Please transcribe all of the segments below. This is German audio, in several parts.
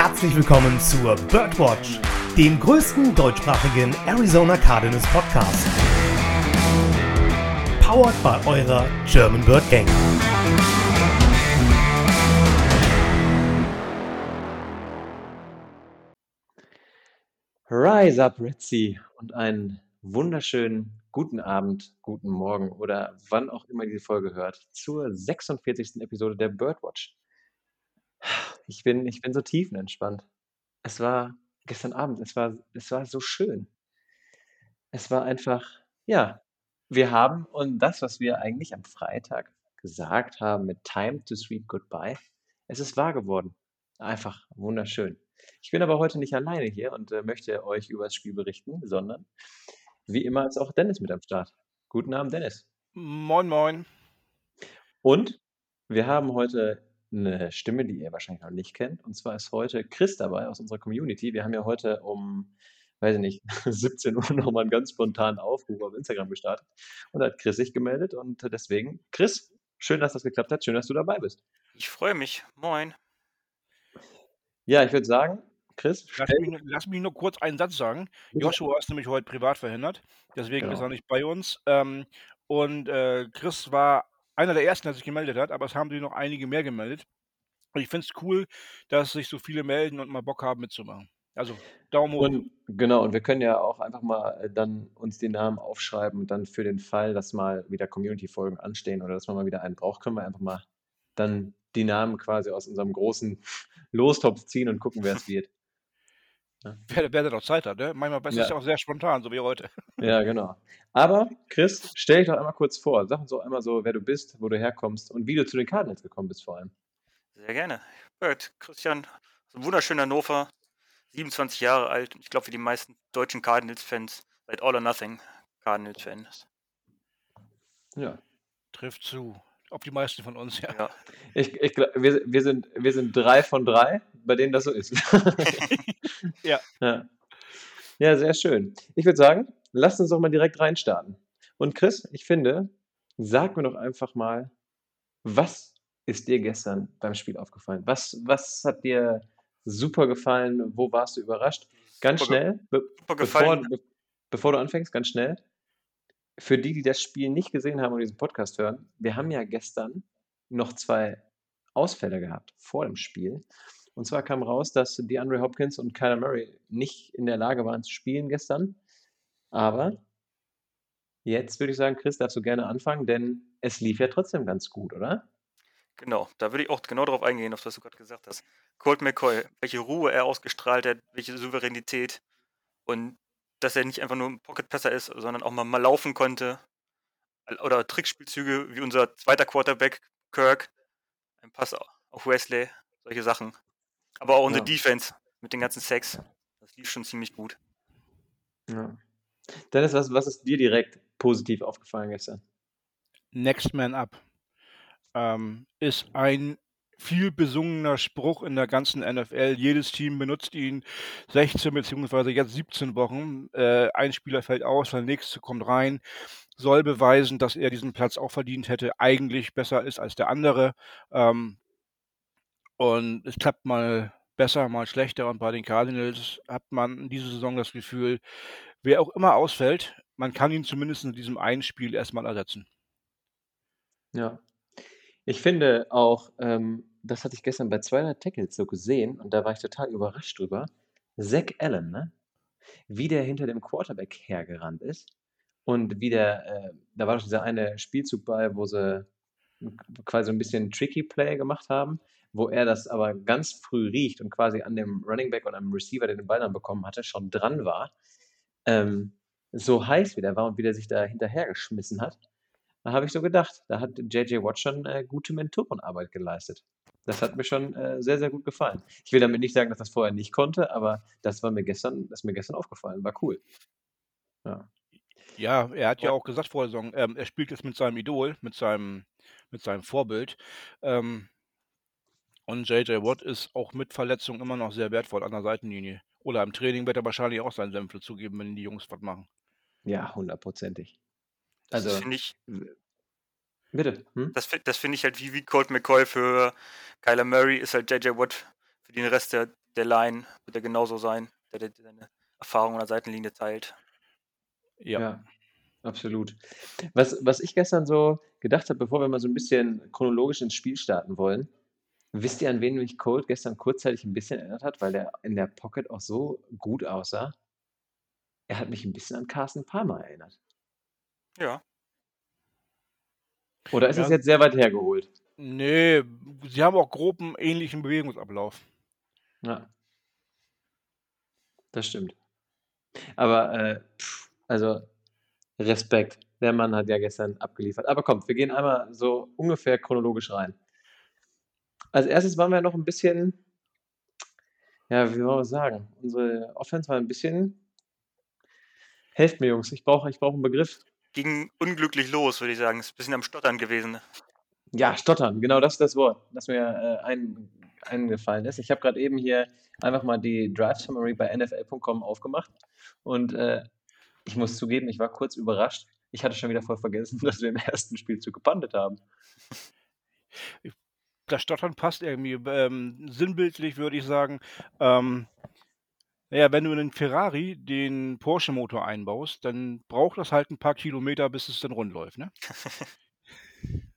herzlich willkommen zur Birdwatch, dem größten deutschsprachigen Arizona Cardinals Podcast. Powered by eurer German Bird Gang. Rise up, Ritzy, und einen wunderschönen guten Abend, guten Morgen oder wann auch immer diese Folge hört, zur 46. Episode der Birdwatch. Ich bin, ich bin so tiefenentspannt. Es war gestern Abend, es war, es war so schön. Es war einfach, ja, wir haben und das, was wir eigentlich am Freitag gesagt haben mit Time to Sweet Goodbye, es ist wahr geworden. Einfach wunderschön. Ich bin aber heute nicht alleine hier und äh, möchte euch über das Spiel berichten, sondern wie immer ist auch Dennis mit am Start. Guten Abend, Dennis. Moin, moin. Und wir haben heute eine Stimme, die ihr wahrscheinlich noch nicht kennt. Und zwar ist heute Chris dabei aus unserer Community. Wir haben ja heute um, weiß ich nicht, 17 Uhr nochmal einen ganz spontanen Aufruf auf Instagram gestartet. Und da hat Chris sich gemeldet. Und deswegen, Chris, schön, dass das geklappt hat. Schön, dass du dabei bist. Ich freue mich. Moin. Ja, ich würde sagen, Chris, Lass mich, lass mich nur kurz einen Satz sagen. Joshua ist nämlich heute privat verhindert, deswegen ist Genau. er nicht bei uns. Ähm, und äh, Chris war einer der ersten, der sich gemeldet hat, aber es haben sich noch einige mehr gemeldet. Und ich finde es cool, dass sich so viele melden und mal Bock haben mitzumachen. Also Daumen hoch. Und genau, und wir können ja auch einfach mal äh, dann uns die Namen aufschreiben und dann für den Fall, dass mal wieder Community-Folgen anstehen oder dass man mal wieder einen braucht, können wir einfach mal dann die Namen quasi aus unserem großen Lostopf ziehen und gucken, wer es wird. Wer, wer da noch Zeit hat, ne? Manchmal ist es Ja. ja auch sehr spontan, so wie heute. Ja, genau. Aber Chris, stell dich doch einmal kurz vor. Sag uns doch einmal so, wer du bist, wo du herkommst und wie du zu den Cardinals gekommen bist vor allem. Sehr gerne. Bird, Christian, aus einem wunderschönen Hannover, 27 Jahre alt. und Ich glaube, wie die meisten deutschen Cardinals-Fans, seit All or Nothing Cardinals-Fans. Ja. Trifft zu. Auf die meisten von uns, ja. Ja. Ich, ich, wir, wir, sind, wir sind drei von drei, bei denen das so ist. Ja. ja. Ja, sehr schön. Ich würde sagen, lasst uns doch mal direkt reinstarten. Und Chris, ich finde, sag mir doch einfach mal, was ist dir gestern beim Spiel aufgefallen? Was, was hat dir super gefallen? Wo warst du überrascht? Ganz Super schnell, be Super bevor, be bevor du anfängst, ganz schnell. Für die, die das Spiel nicht gesehen haben und diesen Podcast hören, wir haben ja gestern noch zwei Ausfälle gehabt vor dem Spiel. Und zwar kam raus, dass DeAndre Hopkins und Kyler Murray nicht in der Lage waren zu spielen gestern. Aber jetzt würde ich sagen, Chris, darfst du gerne anfangen, denn es lief ja trotzdem ganz gut, oder? Genau, da würde ich auch genau darauf eingehen, auf was du gerade gesagt hast. Colt McCoy, welche Ruhe er ausgestrahlt hat, welche Souveränität und dass er nicht einfach nur ein Pocket-Passer ist, sondern auch mal, mal laufen konnte. Oder Trickspielzüge wie unser zweiter Quarterback Kirk, ein Pass auf Wesley, solche Sachen. Aber auch unsere Ja. Defense mit den ganzen Sacks, das lief schon ziemlich gut. Ja. Dennis, was, was ist dir direkt positiv aufgefallen gestern? Next Man Up ähm, ist ein viel besungener Spruch in der ganzen NFL. Jedes Team benutzt ihn 16 beziehungsweise jetzt 17 Wochen. Äh, ein Spieler fällt aus, der nächste kommt rein, soll beweisen, dass er diesen Platz auch verdient hätte, eigentlich besser ist als der andere. Ähm, und es klappt mal besser, mal schlechter. Und bei den Cardinals hat man in dieser Saison das Gefühl, wer auch immer ausfällt, man kann ihn zumindest in diesem einen Spiel erstmal ersetzen. Ja. Ich finde auch, ähm, das hatte ich gestern bei 200 Tackles so gesehen und da war ich total überrascht drüber. Zach Allen, ne? Wie der hinter dem Quarterback hergerannt ist und wie der, äh, da war doch dieser eine Spielzug bei, wo sie quasi ein bisschen Tricky Play gemacht haben, wo er das aber ganz früh riecht und quasi an dem Running Back und am Receiver, der den Ball dann bekommen hatte, schon dran war. Ähm, so heiß wie der war und wie der sich da hinterhergeschmissen hat. Da habe ich so gedacht, da hat JJ Watt schon äh, gute Mentorenarbeit geleistet. Das hat mir schon äh, sehr, sehr gut gefallen. Ich will damit nicht sagen, dass das vorher nicht konnte, aber das war mir gestern, das ist mir gestern aufgefallen. War cool. Ja. Ja, er hat ja auch gesagt vor der Saison, ähm, er spielt jetzt mit seinem Idol, mit seinem, mit seinem Vorbild. Ähm, und JJ Watt ist auch mit Verletzung immer noch sehr wertvoll an der Seitenlinie. Oder im Training wird er wahrscheinlich auch seinen Senf zugeben, wenn die Jungs was machen. Ja, hundertprozentig. Das Also, finde ich, bitte. Hm? das, das finde ich halt wie, wie Colt McCoy für Kyler Murray ist halt JJ Watt für den Rest der, der Line wird er genauso sein, der, der seine Erfahrung an der Seitenlinie teilt. Ja. Ja, absolut. Was, was ich gestern so gedacht habe, bevor wir mal so ein bisschen chronologisch ins Spiel starten wollen, wisst ihr, an wen mich Colt gestern kurzzeitig ein bisschen erinnert hat, weil der in der Pocket auch so gut aussah? Er hat mich ein bisschen an Carsten Palmer erinnert. Ja. Oder ist Ja. es jetzt sehr weit hergeholt? Nee, sie haben auch grob einen ähnlichen Bewegungsablauf. Ja. Das stimmt. Aber, äh, pff, also Respekt. Der Mann hat ja gestern abgeliefert. Aber komm, wir gehen einmal so ungefähr chronologisch rein. Als erstes waren wir noch ein bisschen, ja, wie wollen wir sagen? Unsere Offense war ein bisschen. Helft mir, Jungs, ich brauche ich brauch einen Begriff. Ging unglücklich los, würde ich sagen. Ist ein bisschen am Stottern gewesen. Ja, stottern, genau das ist das Wort, das mir äh, ein, eingefallen ist. Ich habe gerade eben hier einfach mal die Drive Summary bei NFL.com aufgemacht und äh, ich muss zugeben, ich war kurz überrascht. Ich hatte schon wieder voll vergessen, dass wir im ersten Spielzug gepantet haben. Das Stottern passt irgendwie. Ähm, sinnbildlich würde ich sagen, ähm, naja, wenn du in einen Ferrari den Porsche-Motor einbaust, dann braucht das halt ein paar Kilometer, bis es dann rund läuft, ne?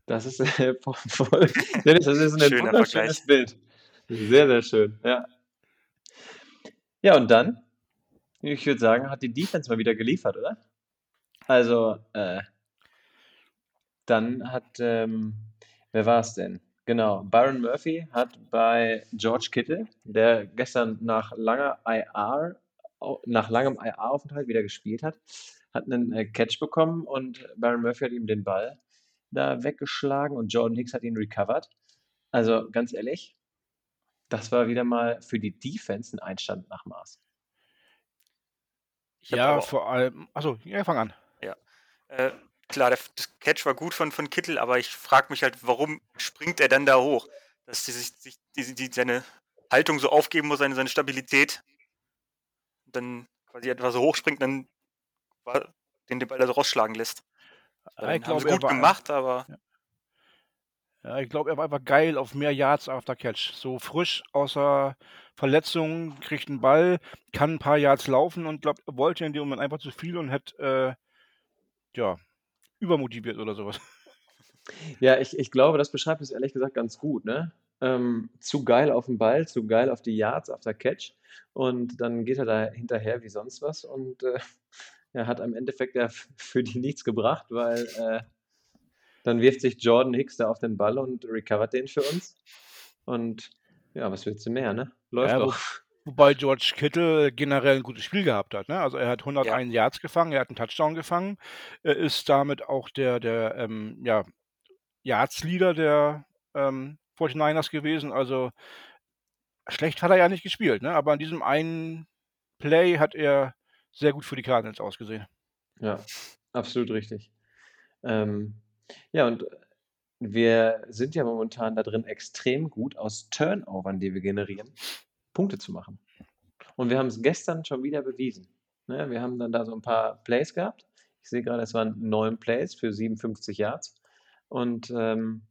Das ist äh, voll, voll, Dennis, das ist ein Schöner wunderschönes Vergleich. Bild. Sehr, sehr schön, ja. Ja, und dann, ich würde sagen, hat die Defense mal wieder geliefert, oder? Also, äh, dann hat, ähm, wer war es denn? Genau, Byron Murphy hat bei George Kittle, der gestern nach langer IR, nach langem IR-Aufenthalt wieder gespielt hat, hat einen äh, Catch bekommen und Byron Murphy hat ihm den Ball da weggeschlagen und Jordan Hicks hat ihn recovered. Also ganz ehrlich, das war wieder mal für die Defense ein Einstand nach Maß. Ja, vor allem. Achso, ja, fang an. Äh, klar, der, das Catch war gut von, von Kittel, aber ich frage mich halt, warum springt er dann da hoch? Dass die sich, die, die, seine Haltung so aufgeben muss, seine, seine Stabilität. Und dann quasi etwas so hochspringt, dann den den Ball da so rausschlagen lässt. Ja, ich glaube, er gut war, gemacht, aber ja, ich glaub, er war einfach geil auf mehr Yards after Catch. So frisch außer Verletzung, kriegt einen Ball, kann ein paar Yards laufen und glaubt, er wollte in dem Moment einfach zu viel und hätte, äh, ja, übermotiviert oder sowas. Ja, ich, ich glaube, das beschreibt es ehrlich gesagt ganz gut, ne? Ähm, zu geil auf den Ball, zu geil auf die Yards after Catch und dann geht er da hinterher wie sonst was und äh, er hat am Endeffekt ja für die nichts gebracht, weil äh, dann wirft sich Jordan Hicks da auf den Ball und recovert den für uns und ja, was willst du mehr, ne? Läuft Ja, doch. Wobei George Kittle generell ein gutes Spiel gehabt hat. Ne? Also er hat 101 Yards gefangen, er hat einen Touchdown gefangen, er ist damit auch der, der ähm, ja, Yards-Leader der ähm, 49ers gewesen. Also schlecht hat er ja nicht gespielt, ne? aber an diesem einen Play hat er sehr gut für die Cardinals ausgesehen. Ja, absolut richtig. Ähm, ja, und wir sind ja momentan da drin extrem gut, aus Turnovern, die wir generieren, Punkte zu machen. Und wir haben es gestern schon wieder bewiesen. Ne, wir haben dann da so ein paar Plays gehabt. Ich sehe gerade, es waren neun Plays für 57 Yards. Und ähm,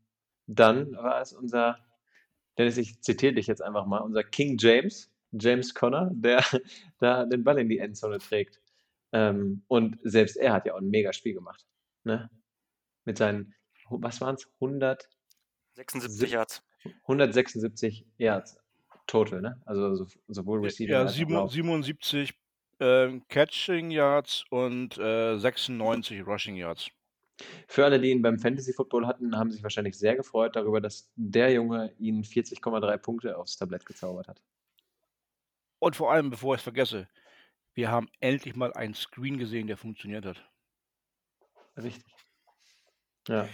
dann war es unser, Dennis, ich zitiere dich jetzt einfach mal, unser King James, James Conner, der da den Ball in die Endzone trägt. Ähm, und selbst er hat ja auch ein mega Spiel gemacht. Ne? Mit seinen, was waren es? 100, 76 Sieb- Yards. 176 Yards total, ne? Also so, sowohl Receiving Ja, als auch sieben- Lauf. 77 ähm, Catching Yards und äh, 96 Rushing Yards. Für alle, die ihn beim Fantasy Football hatten, haben sich wahrscheinlich sehr gefreut darüber, dass der Junge ihnen 40,3 Punkte aufs Tablett gezaubert hat. Und vor allem, bevor ich es vergesse, wir haben endlich mal einen Screen gesehen, der funktioniert hat. Richtig. Ja,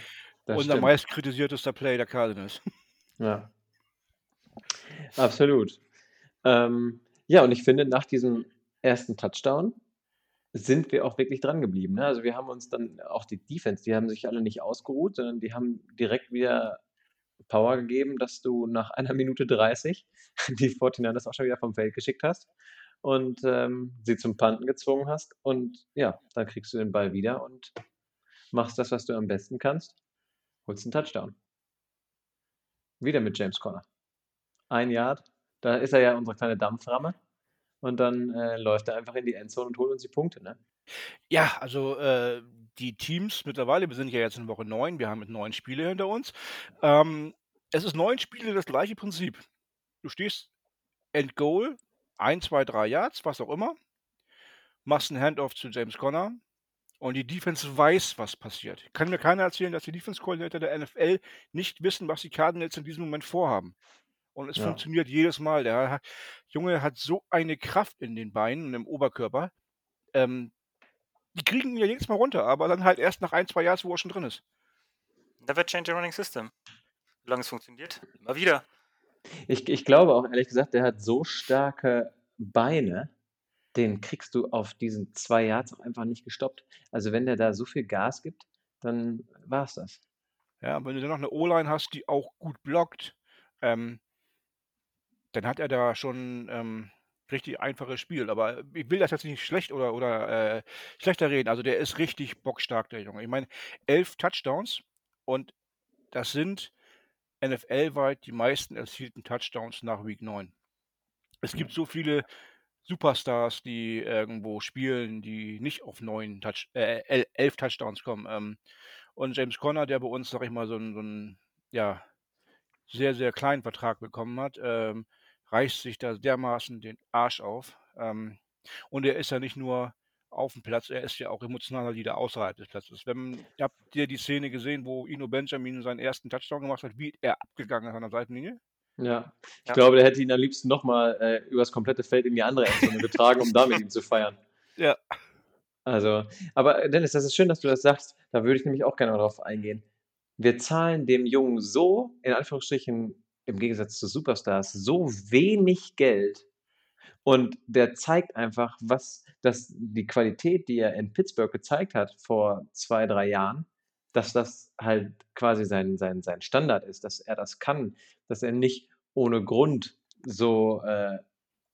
Unser meist kritisiertester Play der Cardinals. Ja. Absolut. Ähm, ja, und ich finde, nach diesem ersten Touchdown sind wir auch wirklich dran geblieben. Ne? Also wir haben uns dann auch die Defense, die haben sich alle nicht ausgeruht, sondern die haben direkt wieder Power gegeben, dass du nach einer Minute 30 die 49ers auch schon wieder vom Feld geschickt hast und ähm, sie zum Panten gezwungen hast. Und ja, dann kriegst du den Ball wieder und machst das, was du am besten kannst, holst einen Touchdown. Wieder mit James Conner. Ein Yard, Da ist er ja unsere kleine Dampframme. Und dann äh, läuft er einfach in die Endzone und holt uns die Punkte, ne? Ja, also äh, die Teams mittlerweile, wir sind ja jetzt in Woche 9, wir haben mit neun Spiele hinter uns. Ähm, es ist neun Spiele das gleiche Prinzip. Du stehst end Goal, 1, 2, 3 Yards, was auch immer, machst einen Handoff zu James Conner und die Defense weiß, was passiert. Kann mir keiner erzählen, dass die Defense-Koordinator der NFL nicht wissen, was die Cardinals in diesem Moment vorhaben. Und es Ja. funktioniert jedes Mal. Der Junge hat so eine Kraft in den Beinen und im Oberkörper. Ähm, die kriegen ihn ja jedes Mal runter, aber dann halt erst nach ein, zwei Jahren, wo er schon drin ist. Never change a running system. Solange es funktioniert, immer wieder. Ich, ich glaube auch, ehrlich gesagt, der hat so starke Beine, den kriegst du auf diesen zwei Yards auch einfach nicht gestoppt. Also wenn der da so viel Gas gibt, dann war's das. Ja, wenn du dann noch eine O-Line hast, die auch gut blockt, ähm, dann hat er da schon ähm, richtig einfaches Spiel. Aber ich will das jetzt nicht schlecht oder, oder äh, schlechter reden. Also der ist richtig bockstark, der Junge. Ich meine, elf Touchdowns und das sind NFL-weit die meisten erzielten Touchdowns nach Week 9. Es gibt so viele Superstars, die irgendwo spielen, die nicht auf neun Touch, äh, el- elf Touchdowns kommen. Ähm, und James Conner, der bei uns, sag ich mal, so einen, so einen ja, sehr, sehr kleinen Vertrag bekommen hat, ähm, reißt sich da dermaßen den Arsch auf. Ähm, und er ist ja nicht nur auf dem Platz, er ist ja auch emotionaler Leader außerhalb des Platzes. Wenn, habt ihr die Szene gesehen, wo Ino Benjamin seinen ersten Touchdown gemacht hat, wie er abgegangen ist an der Seitenlinie? Ja. Ich Ja. glaube, der hätte ihn am liebsten nochmal äh, übers komplette Feld in die andere Endzone getragen, um da mit ihm zu feiern. Ja. Also, aber äh, Dennis, das ist schön, dass du das sagst. Da würde ich nämlich auch gerne mal drauf eingehen. Wir zahlen dem Jungen so, in Anführungsstrichen, im Gegensatz zu Superstars, so wenig Geld. Und der zeigt einfach, was dass die Qualität, die er in Pittsburgh gezeigt hat vor zwei, drei Jahren, dass das halt quasi sein, sein, sein Standard ist, dass er das kann, dass er nicht ohne Grund so äh,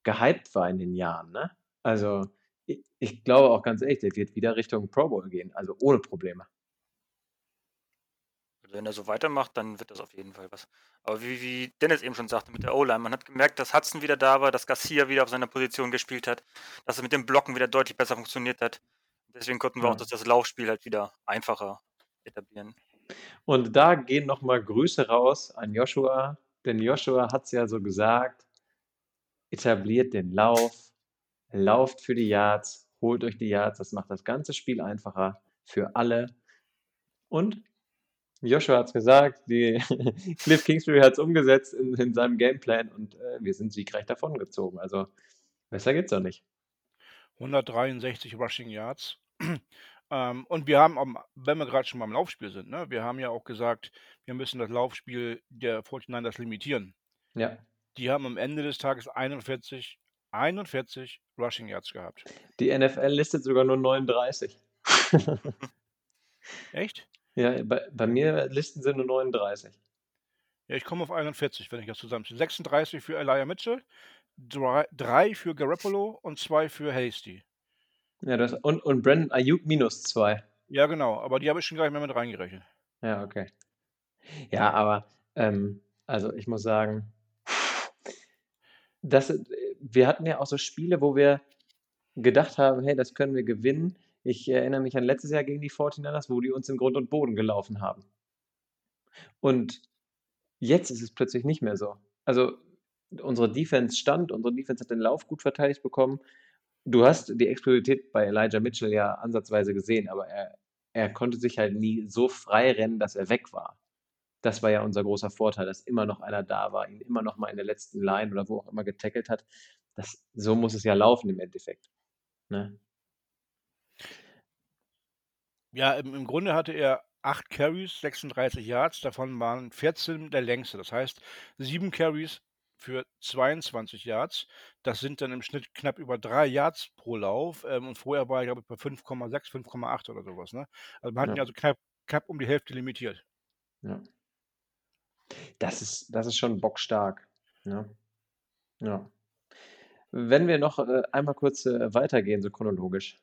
gehypt war in den Jahren. Ne? Also ich, ich glaube auch ganz ehrlich, der wird wieder Richtung Pro Bowl gehen, also ohne Probleme. Also wenn er so weitermacht, dann wird das auf jeden Fall was. Aber wie, wie Dennis eben schon sagte mit der O-Line, man hat gemerkt, dass Hudson wieder da war, dass Garcia wieder auf seiner Position gespielt hat, dass es mit dem Blocken wieder deutlich besser funktioniert hat. Deswegen konnten wir Ja. auch das, das Laufspiel halt wieder einfacher etablieren. Und da gehen nochmal Grüße raus an Joshua, denn Joshua hat es ja so gesagt, etabliert den Lauf, lauft für die Yards, holt euch die Yards, das macht das ganze Spiel einfacher für alle. Und Joshua hat es gesagt, die Cliff Kingsbury hat es umgesetzt in, in seinem Gameplan und äh, wir sind siegreich davongezogen. Also besser geht's doch nicht. 163 Rushing Yards. ähm, und wir haben, am- wenn wir gerade schon beim Laufspiel sind, ne, wir haben ja auch gesagt, wir müssen das Laufspiel der 49ers limitieren. Ja, Die haben am Ende des Tages 41, 41 Rushing Yards gehabt. die NFL listet sogar nur 39. Echt? Ja, bei, bei mir listen sie nur 39. Ja, ich komme auf 41, wenn ich das zusammenziehe. 36 für Elijah Mitchell, 3 für Garoppolo und 2 für Hasty. Ja, das, und, und Brandon Ayuk minus zwei. Ja, genau, aber die habe ich schon gar nicht mehr mit reingerechnet. Ja, okay. Ja, aber ähm, also ich muss sagen, das, äh, wir hatten ja auch so Spiele, wo wir gedacht haben, hey, das können wir gewinnen. Ich erinnere mich an letztes Jahr gegen die 49ers, wo die uns in Grund und Boden gelaufen haben. Und jetzt ist es plötzlich nicht mehr so. Also unsere Defense stand, unsere Defense hat den Lauf gut verteidigt bekommen. Du hast die Explosivität bei Elijah Mitchell ja ansatzweise gesehen, aber er, er konnte sich halt nie so frei rennen, dass er weg war. Das war ja unser großer Vorteil, dass immer noch einer da war, ihn immer noch mal in der letzten Line oder wo auch immer getackelt hat. Das, so muss es ja laufen im Endeffekt. Ne? Ja, im, im Grunde hatte er 8 Carries, 36 Yards, davon waren 14 der längste. Das heißt, 7 Carries für 22 Yards. Das sind dann im Schnitt knapp über 3 Yards pro Lauf. Ähm, und vorher war er, glaube ich, bei 5,6, 5,8 oder sowas. Ne? Also man hat ihn Ja. also knapp, knapp um die Hälfte limitiert. Ja. Das ist, das ist schon bockstark. Ne? Ja. Wenn wir noch äh, einmal kurz äh, weitergehen, so chronologisch,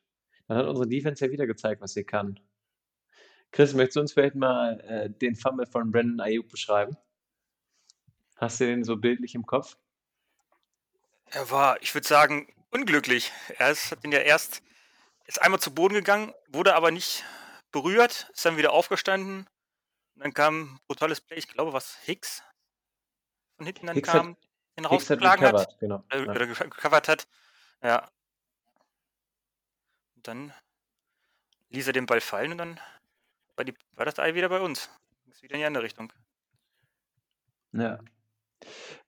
dann hat unsere Defense ja wieder gezeigt, was sie kann. Chris, möchtest du uns vielleicht mal äh, den Fumble von Brandon Ayuk beschreiben? Hast du den so bildlich im Kopf? Er war, ich würde sagen, unglücklich. Er ist, hat ihn ja erst, ist einmal zu Boden gegangen, wurde aber nicht berührt, ist dann wieder aufgestanden. Und dann kam ein brutales Play, ich glaube, was Hicks von hinten dann Hicks kam, hat, den hat rausgeschlagen hat, recovered, genau. äh, oder ge- gecovert hat. Ja. Dann ließ er den Ball fallen und dann war, die, war das Ei wieder bei uns. Ist wieder in die andere Richtung. Ja.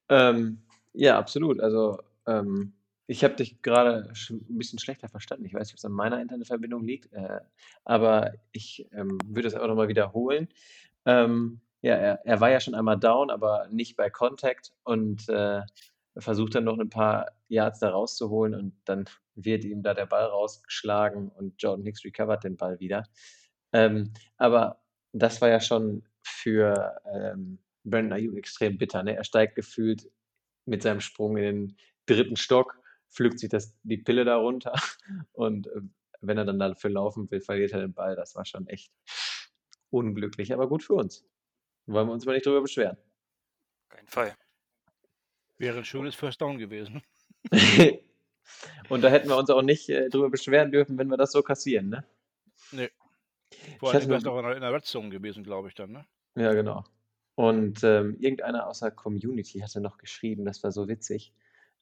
Ähm, ja, absolut. Also, ähm, ich habe dich gerade ein bisschen schlechter verstanden. Ich weiß nicht, ob es an meiner Internetverbindung liegt, äh, aber ich, ähm, würde es auch noch mal wiederholen. Ähm, ja, er er war ja schon einmal down, aber nicht bei Contact und, äh, versucht dann noch ein paar Yards da rauszuholen und dann wird ihm da der Ball rausgeschlagen und Jordan Hicks recovert den Ball wieder. Ähm, aber das war ja schon für, ähm, Brandon Ayuk extrem bitter, ne? Er steigt gefühlt mit seinem Sprung in den 3. Stock, pflückt sich das die Pille da runter und, äh, wenn er dann dafür laufen will, verliert er den Ball. Das war schon echt unglücklich, aber gut für uns. Wollen wir uns mal nicht drüber beschweren. Kein Fall. Wäre ein schönes First Down gewesen. Und da hätten wir uns auch nicht, äh, drüber beschweren dürfen, wenn wir das so kassieren, ne? Ne. Ich Vor allem wäre es auch in der Red Zone gewesen, glaube ich dann, ne? Ja, genau. Und, ähm, irgendeiner aus der Community hatte noch geschrieben, das war so witzig,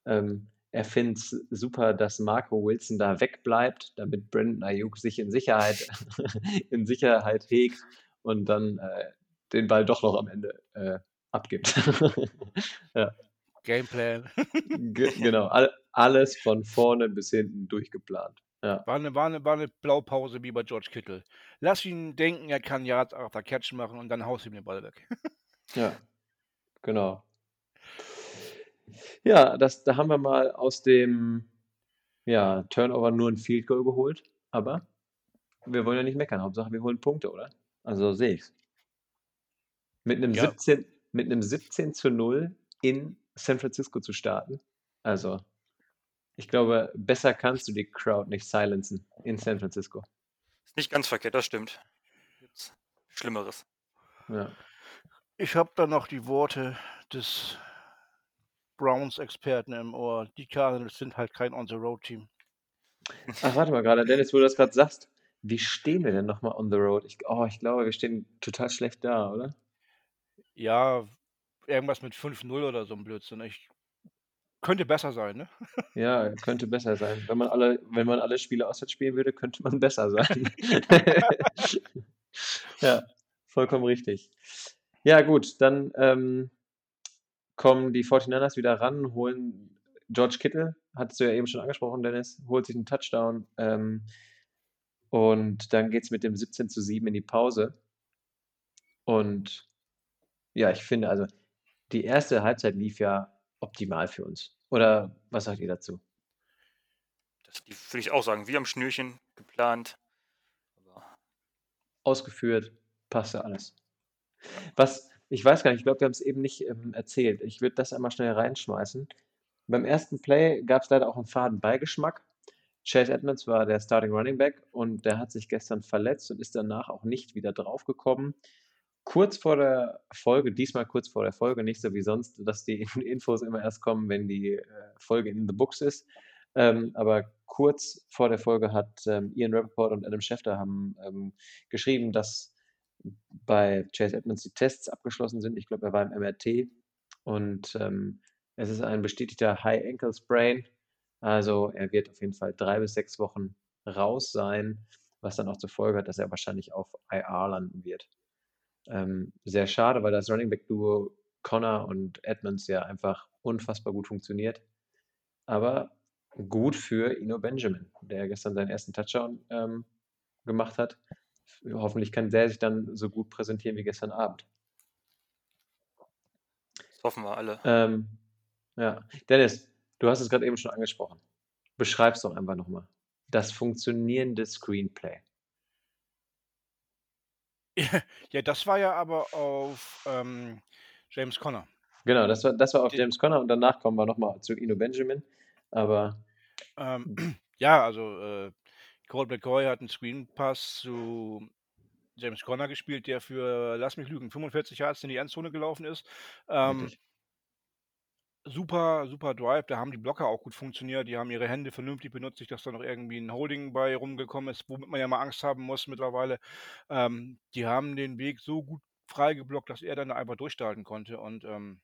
ähm, er find's super, dass Marco Wilson da wegbleibt, damit Brandon Ayuk sich in Sicherheit in Sicherheit hegt und dann, äh, den Ball doch noch am Ende, äh, abgibt. Ja. Gameplan. Ge genau, all alles von vorne bis hinten durchgeplant. Ja. War 'ne war 'ne war 'ne Blaupause wie bei George Kittle. Lass ihn denken, er kann Yards after Catch machen und dann haust ihm den Ball weg. Ja, genau. Ja, das da haben wir mal aus dem, ja, Turnover nur 'n Field Goal geholt, aber wir wollen ja nicht meckern. Hauptsache, wir holen Punkte, oder? Also, so sehe ich's. Mit 'nem Ja. 17 mit 'nem 17:0 in San Francisco zu starten. Also, ich glaube, besser kannst du die Crowd nicht silenzen in San Francisco. Ist nicht ganz verkehrt, das stimmt. Gibt's Schlimmeres. Ja. Ich habe da noch die Worte des Browns-Experten im Ohr. Die Cardinals sind halt kein On-the-Road-Team. Ach, warte mal grade, Dennis, wo du das grad sagst. Wie stehen wir denn noch mal on the road? Ich oh, ich glaube, wir stehen total schlecht da, oder? Ja, irgendwas mit 5:0 oder so 'n Blödsinn. Ich könnte besser sein, ne? Ja, könnte besser sein. Wenn man alle wenn man alle Spiele auswärts spielen würde, könnte man besser sein. Ja, vollkommen richtig. Ja gut, dann, ähm, kommen die 49ers wieder ran, holen George Kittle, hattest du ja eben schon angesprochen, Dennis, holt sich 'n Touchdown, ähm, und dann geht's mit dem 17:7 in die Pause. Und ja, ich finde, also, die erste Halbzeit lief ja optimal für uns. Oder was sagt ihr dazu? Das würde ich auch sagen, wie am Schnürchen geplant. Aber Ausgeführt, passte alles. Was ich weiß gar nicht, ich glaube, wir haben's eben nicht, ähm, erzählt. Ich würde das einmal schnell reinschmeißen. Beim ersten Play gab's leider auch 'n faden Beigeschmack. Chase Edmonds war der Starting Running Back und der hat sich gestern verletzt und ist danach auch nicht wieder draufgekommen. Kurz vor der Folge diesmal kurz vor der Folge, nicht so wie sonst, dass die Infos immer erst kommen, wenn die, äh, Folge in the books ist. Ähm, aber kurz vor der Folge hat, ähm, Ian Rappaport und Adam Schefter haben, ähm, geschrieben, dass bei Chase Edmonds die Tests abgeschlossen sind. Ich glaube, er war im MRT und, ähm, es ist ein bestätigter High Ankle Sprain. Also, er wird auf jeden Fall 3 bis 6 Wochen raus sein, was dann auch zur Folge hat, dass er wahrscheinlich auf IR landen wird. Ähm, sehr schade, weil das Running Back Duo Connor und Edmonds ja einfach unfassbar gut funktioniert. Aber gut für Eno Benjamin, der gestern seinen ersten Touchdown, ähm, gemacht hat. Hoffentlich kann der sich dann so gut präsentieren wie gestern Abend. das hoffen wir alle. Ähm, ja. Dennis, du hast es grad eben schon angesprochen. Beschreib's doch einfach noch mal. Das funktionierende Screenplay. Ja, das war ja aber auf, ähm, James Conner. Genau, das war das war auf Den James Conner und danach kommen wir noch mal zu Eno Benjamin. Aber Ähm, ja, also, äh, Colt McCoy hat 'n Screen-Pass zu James Conner gespielt, der für, lass mich lügen, 45 Yards in die Endzone gelaufen ist. Ähm Richtig. Super, super Drive. Da haben die Blocker auch gut funktioniert. Die haben ihre Hände vernünftig benutzt, nicht, dass da noch irgendwie ein Holding bei rumgekommen ist, womit man ja mal Angst haben muss mittlerweile. Ähm, die haben den Weg so gut freigeblockt, dass er dann einfach durchstarten konnte. Und ähm,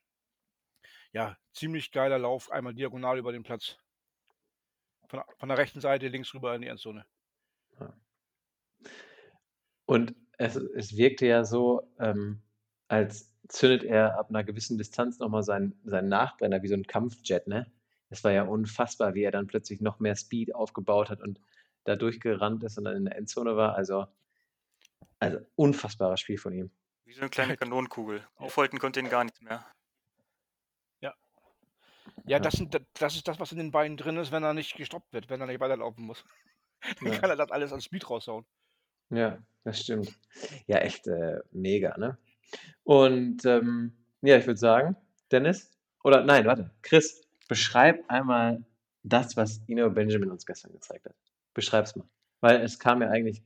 ja, ziemlich geiler Lauf, einmal diagonal über den Platz. Von, von der rechten Seite links rüber in die Endzone. Und es, es wirkte ja so, ähm, als zündet er ab einer gewissen Distanz nochmal seinen, seinen Nachbrenner wie so ein Kampfjet, ne? Es war ja unfassbar, wie er dann plötzlich noch mehr Speed aufgebaut hat und da durchgerannt ist und dann in der Endzone war. Also, also unfassbares Spiel von ihm. Wie so eine kleine Kanonenkugel. Aufhalten konnte ihn gar nichts mehr. Ja. Ja, das, sind, das ist das, was in den Beinen drin ist, wenn er nicht gestoppt wird, wenn er nicht weiterlaufen muss. Dann Ja. kann er das alles an Speed raushauen. Ja, das stimmt. Ja, echt äh, mega, ne? Und ähm, ja, ich würde sagen, Dennis, oder nein, warte, Chris, beschreib einmal das, was Ino Benjamin uns gestern gezeigt hat. Beschreib's mal. Weil es kam ja eigentlich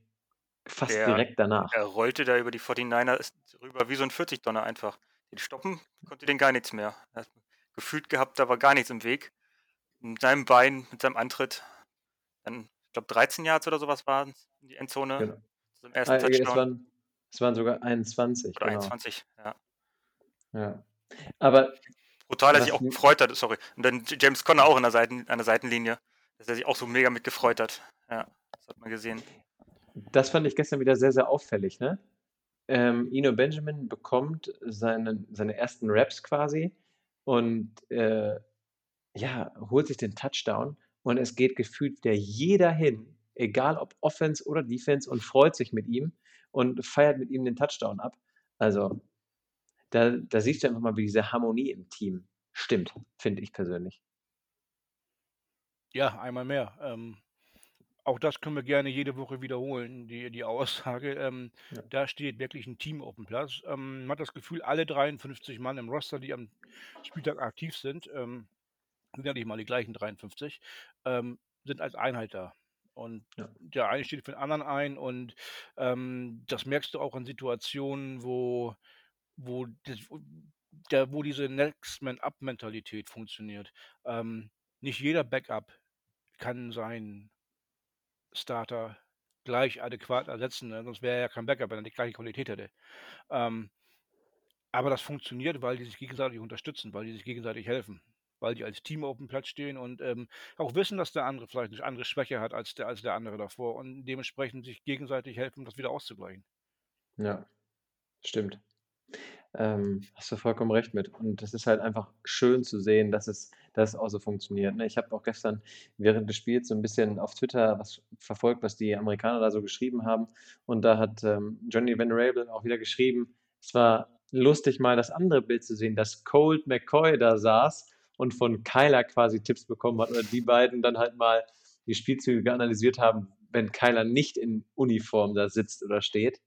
fast Der- direkt danach. Er rollte da über die 49er rüber wie so ein 40-Donner einfach. Den stoppen konnte den gar nichts mehr. Er hat gefühlt gehabt, da war gar nichts im Weg. Mit seinem Bein, mit seinem Antritt. Dann, ich glaube, 13 Yards oder sowas waren es in die Endzone. Genau. Zum ersten Ah, Touchdown. Es waren sogar 21, oder genau. 21, ja. Ja. Aber Brutal, dass sich auch gefreut hat, sorry. Und dann James Conner auch an der, Seiten, an der Seitenlinie, dass er sich auch so mega mit gefreut hat. Ja, das hat man gesehen. Das fand ich gestern wieder sehr, sehr auffällig. Ne? Ähm, Ino Benjamin bekommt seine, seine ersten Raps quasi und äh, ja, holt sich den Touchdown und es geht gefühlt wieder jeder hin, egal ob Offense oder Defense, und freut sich mit ihm und feiert mit ihm den Touchdown ab. Also da, da siehst du einfach mal, wie diese Harmonie im Team stimmt, finde ich persönlich. Ja, einmal mehr. Ähm, auch das können wir gerne jede Woche wiederholen, die, die Aussage. Ähm, Ja. Da steht wirklich ein Team auf dem Platz. Ähm, man hat das Gefühl, alle 53 Mann im Roster, die am Spieltag aktiv sind, ähm, sind ja nicht mal die gleichen 53, ähm, sind als Einheit da. Und Ja. der eine steht für den anderen ein und ähm, das merkst du auch in Situationen, wo, wo, das, der, wo diese Next Man Up Mentalität funktioniert. Ähm, nicht jeder Backup kann seinen Starter gleich adäquat ersetzen, ne? sonst wäre er ja kein Backup, wenn er die gleiche Qualität hätte. Ähm, aber das funktioniert, weil die sich gegenseitig unterstützen, weil die sich gegenseitig helfen, weil die als Team auf dem Platz stehen und ähm, auch wissen, dass der andere vielleicht eine andere Schwäche hat als der, als der andere davor und dementsprechend sich gegenseitig helfen, das wieder auszugleichen. Ja, stimmt. Ähm, hast du vollkommen recht mit. Und das ist halt einfach schön zu sehen, dass es, dass es auch so funktioniert. Ne? Ich habe auch gestern während des Spiels so ein bisschen auf Twitter was verfolgt, was die Amerikaner da so geschrieben haben. Und da hat ähm, Johnny Venerable auch wieder geschrieben, es war lustig mal das andere Bild zu sehen, dass Colt McCoy da saß und von Kyler quasi Tipps bekommen hat oder die beiden dann halt mal die Spielzüge analysiert haben, wenn Kyler nicht in Uniform da sitzt oder steht.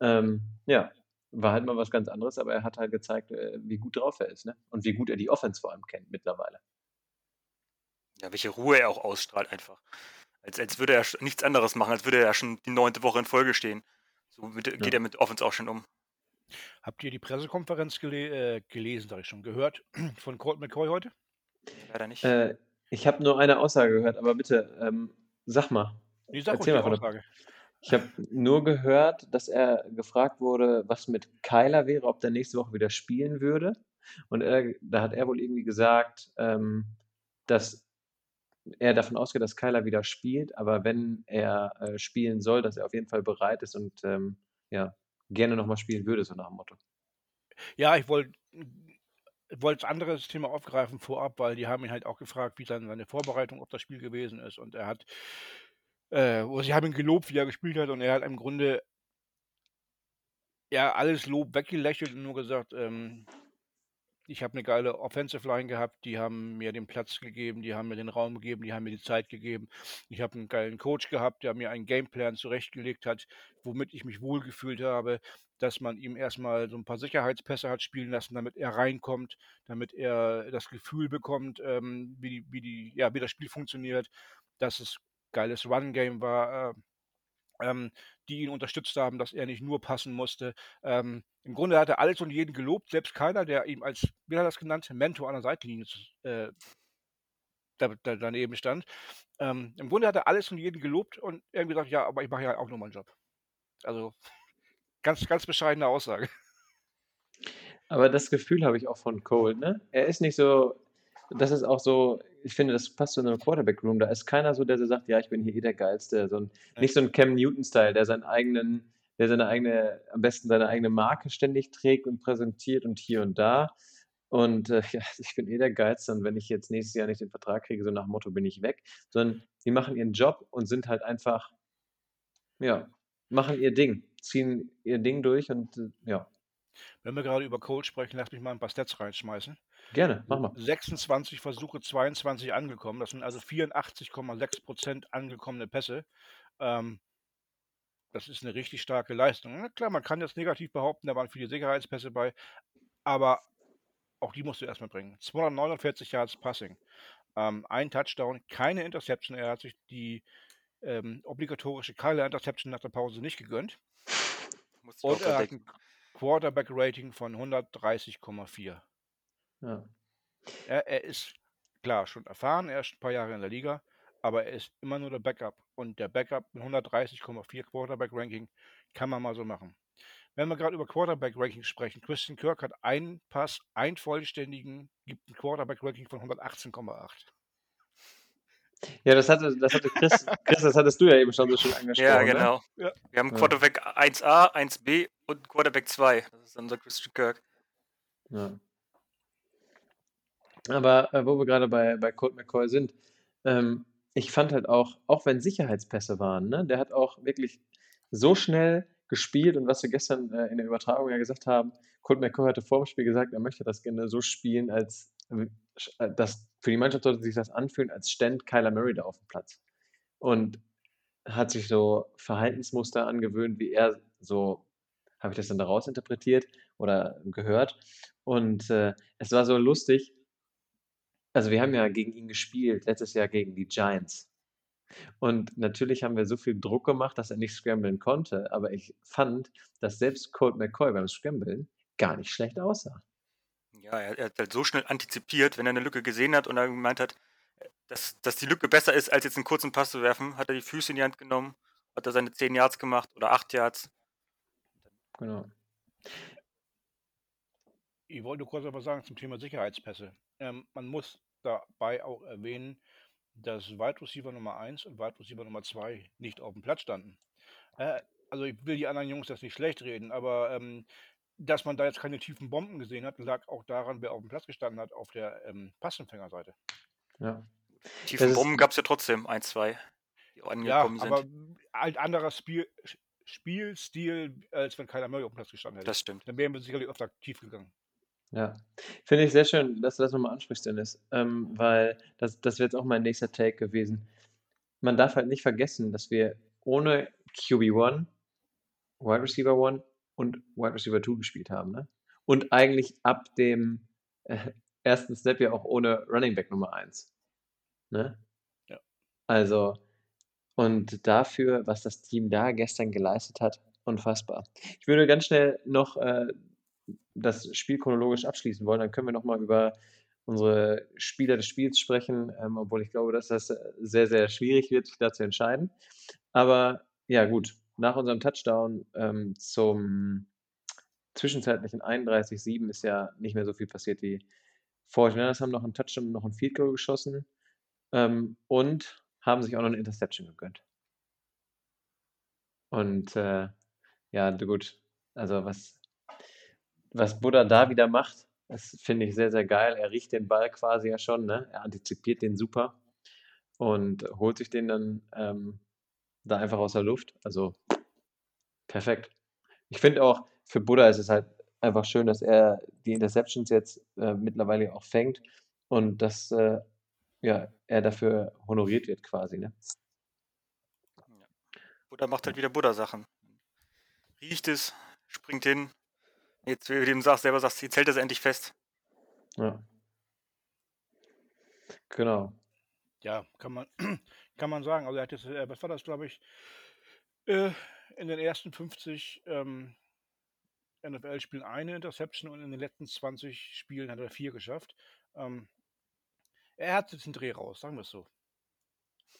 Ähm, ja, war halt mal was ganz anderes, aber er hat halt gezeigt, äh, wie gut drauf er ist, ne? Und wie gut er die Offense vor allem kennt mittlerweile. Ja, welche Ruhe er auch ausstrahlt einfach. Als, als würde er nichts anderes machen, als würde er ja schon die neunte Woche in Folge stehen. So mit, geht Ja. er mit Offense auch schon um. Habt ihr die Pressekonferenz gele äh, gelesen, sag ich schon, gehört von Colt McCoy heute? Leider nicht. Äh, ich habe nur eine Aussage gehört, aber bitte, ähm, sag mal. Nee, sag Erzähl mal von der Aussage. Ich habe nur gehört, dass er gefragt wurde, was mit Kyler wäre, ob der nächste Woche wieder spielen würde. Und er, da hat er wohl irgendwie gesagt, ähm, dass er davon ausgeht, dass Kyler wieder spielt, aber wenn er äh, spielen soll, dass er auf jeden Fall bereit ist und ähm, ja, gerne nochmal spielen würde, so nach dem Motto. Ja, ich wollte wollte ein anderes Thema aufgreifen vorab, weil die haben ihn halt auch gefragt, wie dann seine Vorbereitung auf das Spiel gewesen ist. Und er hat, äh, sie haben ihn gelobt, wie er gespielt hat, und er hat im Grunde ja alles Lob weggelächelt und nur gesagt, ähm, ich habe eine geile Offensive Line gehabt, die haben mir den Platz gegeben, die haben mir den Raum gegeben, die haben mir die Zeit gegeben. Ich habe einen geilen Coach gehabt, der mir einen Gameplan zurechtgelegt hat, womit ich mich wohlgefühlt habe, dass man ihm erstmal so ein paar Sicherheitspässe hat spielen lassen, damit er reinkommt, damit er das Gefühl bekommt, ähm, wie, die, wie, die, ja, wie das Spiel funktioniert, dass es geiles Run-Game war. Äh, ähm, die ihn unterstützt haben, dass er nicht nur passen musste. Ähm, Im Grunde hat er alles und jeden gelobt, selbst keiner, der ihm als, wie hat er das genannt, Mentor an der Seitenlinie äh, da, da, daneben stand. Ähm, Im Grunde hat er alles und jeden gelobt und irgendwie gesagt, ja, aber ich mache ja auch nur meinen Job. Also ganz, ganz bescheidene Aussage. Aber das Gefühl habe ich auch von Cole, ne? Er ist nicht so, das ist auch so, ich finde, das passt zu einem Quarterback-Room. Da ist keiner so, der so sagt, ja, ich bin hier eh der Geilste. So ein, nicht so ein Cam Newton-Style, der seinen eigenen, der seine eigene, am besten seine eigene Marke ständig trägt und präsentiert und hier und da. Und äh, ja, ich bin eh der Geilste und wenn ich jetzt nächstes Jahr nicht den Vertrag kriege, so nach dem Motto bin ich weg, sondern die machen ihren Job und sind halt einfach, ja, machen ihr Ding, ziehen ihr Ding durch und äh, ja. Wenn wir gerade über Cole sprechen, lass mich mal ein paar Stats reinschmeißen. Gerne, mach mal. 26 Versuche, 22 angekommen. Das sind also 84,6 Prozent angekommene Pässe. Ähm, das ist eine richtig starke Leistung. Na klar, man kann jetzt negativ behaupten, da waren viele Sicherheitspässe bei, aber auch die musst du erstmal bringen. 249 Yards Passing, ähm, ein Touchdown, keine Interception. Er hat sich die ähm, obligatorische Kyler Interception nach der Pause nicht gegönnt. Und er hat ein Quarterback-Rating von 130,4. Ja. Er, er ist klar schon erfahren, er ist ein paar Jahre in der Liga, aber er ist immer nur der Backup. Und der Backup mit 130,4 Quarterback-Ranking kann man mal so machen. Wenn wir gerade über Quarterback-Ranking sprechen, Christian Kirk hat einen Pass, einen vollständigen, gibt ein Quarterback-Ranking von 118,8. Ja, das hatte, das hatte Chris, Chris, das hattest du ja eben schon so schön angesprochen. Ja, ne? genau. Ne? Ja. Wir haben Quarterback 1a, 1b und Quarterback 2. Das ist unser Christian Kirk. Ja. Aber äh, wo wir gerade bei, bei Colt McCoy sind, ähm, ich fand halt auch, auch wenn Sicherheitspässe waren, ne, der hat auch wirklich so schnell gespielt und was wir gestern äh, in der Übertragung ja gesagt haben, Colt McCoy hatte vor dem Spiel gesagt, er möchte das gerne so spielen, als das für die Mannschaft sollte sich das anfühlen, als ständ Kyler Murray da auf dem Platz. Und hat sich so Verhaltensmuster angewöhnt, wie er so, habe ich das dann daraus interpretiert oder gehört. Und äh, es war so lustig. Also wir haben ja gegen ihn gespielt, letztes Jahr gegen die Giants. Und natürlich haben wir so viel Druck gemacht, dass er nicht scramblen konnte, aber ich fand, dass selbst Colt McCoy beim Scramblen gar nicht schlecht aussah. Ja, er, er hat halt so schnell antizipiert, wenn er eine Lücke gesehen hat und er gemeint hat, dass, dass die Lücke besser ist, als jetzt einen kurzen Pass zu werfen, hat er die Füße in die Hand genommen, hat er seine 10 Yards gemacht oder 8 Yards. Genau. Ich wollte kurz aber sagen zum Thema Sicherheitspässe. Ähm, man muss dabei auch erwähnen, dass Wide Receiver Nummer 1 und Wide Receiver Nummer 2 nicht auf dem Platz standen. Äh, also ich will die anderen Jungs das nicht schlecht reden, aber ähm, dass man da jetzt keine tiefen Bomben gesehen hat, lag auch daran, wer auf dem Platz gestanden hat, auf der ähm, Passempfängerseite. Ja. Tiefen Bomben gab es ja trotzdem, ein, zwei, die angekommen ja, aber sind. Ein anderer Spiel, Spielstil, als wenn keiner mehr auf dem Platz gestanden hätte. Das stimmt. Dann wären wir sicherlich öfter tief gegangen. Ja, finde ich sehr schön, dass du das nochmal ansprichst, Dennis, ähm, weil das, das wäre jetzt auch mein nächster Take gewesen. Man darf halt nicht vergessen, dass wir ohne QB1, Wide Receiver 1 und Wide Receiver 2 gespielt haben. Ne? Und eigentlich ab dem äh, ersten Step ja auch ohne Running Back Nummer 1. Ne? Ja. Also, und dafür, was das Team da gestern geleistet hat, unfassbar. Ich würde ganz schnell noch äh, das Spiel chronologisch abschließen wollen, dann können wir nochmal über unsere Spieler des Spiels sprechen, ähm, obwohl ich glaube, dass das sehr, sehr schwierig wird, sich da zu entscheiden. Aber ja, gut, nach unserem Touchdown ähm, zum zwischenzeitlichen 31-7 ist ja nicht mehr so viel passiert. Die Fortinanders haben noch einen Touchdown, noch ein Field Goal geschossen ähm, und haben sich auch noch eine Interception gegönnt. Und äh, ja, gut, also was, was Buddha da wieder macht, das finde ich sehr, sehr geil. Er riecht den Ball quasi ja schon, ne? er antizipiert den super und holt sich den dann ähm, da einfach aus der Luft. Also perfekt. Ich finde auch, für Buddha ist es halt einfach schön, dass er die Interceptions jetzt äh, mittlerweile auch fängt und dass äh, ja, er dafür honoriert wird quasi. Ne? Ja. Buddha macht halt wieder Buddha-Sachen. Riecht es, springt hin. Jetzt, wie du dem sagst, selber sagst, jetzt hält es endlich fest. Ja. Genau. Ja, kann man, kann man sagen. Also er hat jetzt, äh, was war das, glaube ich, Äh, in den ersten 50 ähm, NFL-Spielen eine Interception und in den letzten 20 Spielen hat er vier geschafft. Ähm, er hat jetzt den Dreh raus, sagen wir es so.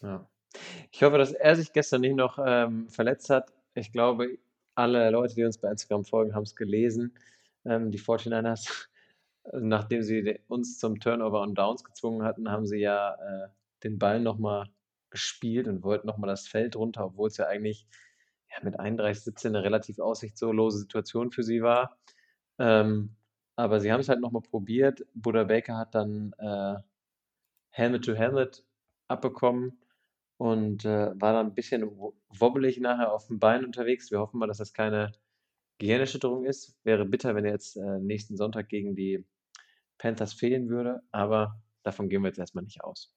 Ja. Ich hoffe, dass er sich gestern nicht noch ähm, verletzt hat. Ich glaube, alle Leute, die uns bei Instagram folgen, haben es gelesen. Ähm, die 49ers, nachdem sie uns zum Turnover und Downs gezwungen hatten, haben sie ja äh, den Ball nochmal gespielt und wollten nochmal das Feld runter, obwohl es ja eigentlich ja, mit 31, 17 eine relativ aussichtslose Situation für sie war. Ähm, aber sie haben es halt nochmal probiert. Buddha Baker hat dann äh, Helmet to Helmet abbekommen und äh, war dann ein bisschen wobbelig nachher auf dem Bein unterwegs. Wir hoffen mal, dass das keine Gehirnerschütterung ist. Wäre bitter, wenn er jetzt äh, nächsten Sonntag gegen die Panthers fehlen würde, aber davon gehen wir jetzt erstmal nicht aus.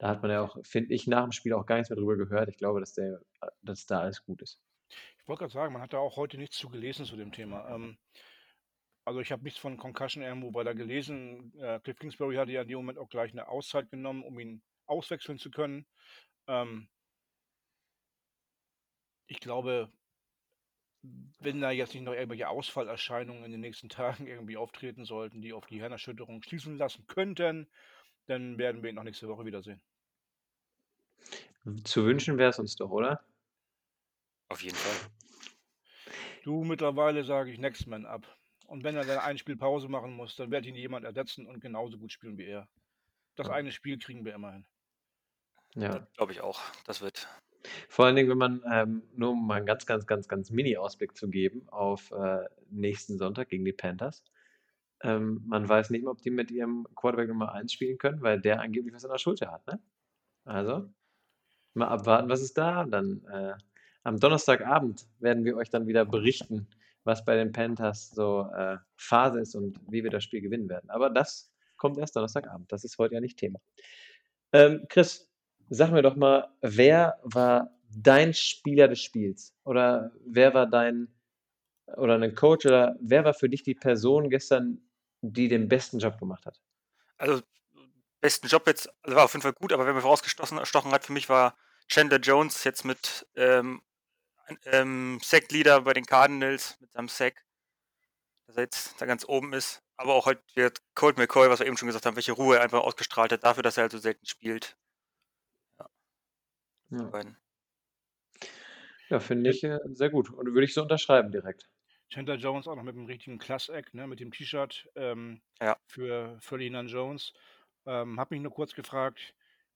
Da hat man ja auch, finde ich, nach dem Spiel auch gar nichts mehr drüber gehört. Ich glaube, dass, der, dass da alles gut ist. Ich wollte gerade sagen, man hat da auch heute nichts zu gelesen zu dem Thema. Ähm, also ich habe nichts von Concussion irgendwo bei da gelesen. Äh, Cliff Kingsbury hatte ja in dem Moment auch gleich eine Auszeit genommen, um ihn auswechseln zu können. Ähm, ich glaube, wenn da jetzt nicht noch irgendwelche Ausfallerscheinungen in den nächsten Tagen irgendwie auftreten sollten, die auf die Hirnerschütterung schließen lassen könnten, dann werden wir ihn noch nächste Woche wiedersehen. Zu wünschen wäre es uns doch, oder? Auf jeden Fall. Du, mittlerweile sage ich Next Man ab. Und wenn er dann ein Spiel Pause machen muss, dann wird ihn jemand ersetzen und genauso gut spielen wie er. Das Ja. eine Spiel kriegen wir immerhin. Ja. Glaube ich auch. Das wird. Vor allen Dingen, wenn man, ähm, nur um mal einen ganz, ganz, ganz, ganz Mini-Ausblick zu geben auf äh, nächsten Sonntag gegen die Panthers. Ähm, man weiß nicht mehr, ob die mit ihrem Quarterback Nummer 1 spielen können, weil der angeblich was an der Schulter hat. Ne? Also, mal abwarten, was ist da. Dann äh, am Donnerstagabend werden wir euch dann wieder berichten, was bei den Panthers so äh, Phase ist und wie wir das Spiel gewinnen werden. Aber das kommt erst Donnerstagabend. Das ist heute ja nicht Thema. Ähm, Chris, sag mir doch mal, wer war dein Spieler des Spiels? Oder wer war dein, oder ein Coach, oder wer war für dich die Person gestern, die den besten Job gemacht hat? Also, besten Job jetzt, also war auf jeden Fall gut, aber wer mir vorausgestochen hat für mich war Chandler Jones jetzt mit ähm, ähm, Sack-Leader bei den Cardinals, mit seinem Sack, dass er jetzt da ganz oben ist. Aber auch halt wird Colt McCoy, was wir eben schon gesagt haben, welche Ruhe er einfach ausgestrahlt hat, dafür, dass er halt so selten spielt. Ja, Beiden. ja finde ich äh, sehr gut. Und würde ich so unterschreiben direkt. Chandler Jones auch noch mit dem richtigen Class-Act, ne, mit dem T-Shirt ähm, Ja. für Ferdinand Jones. Ähm, hab mich nur kurz gefragt,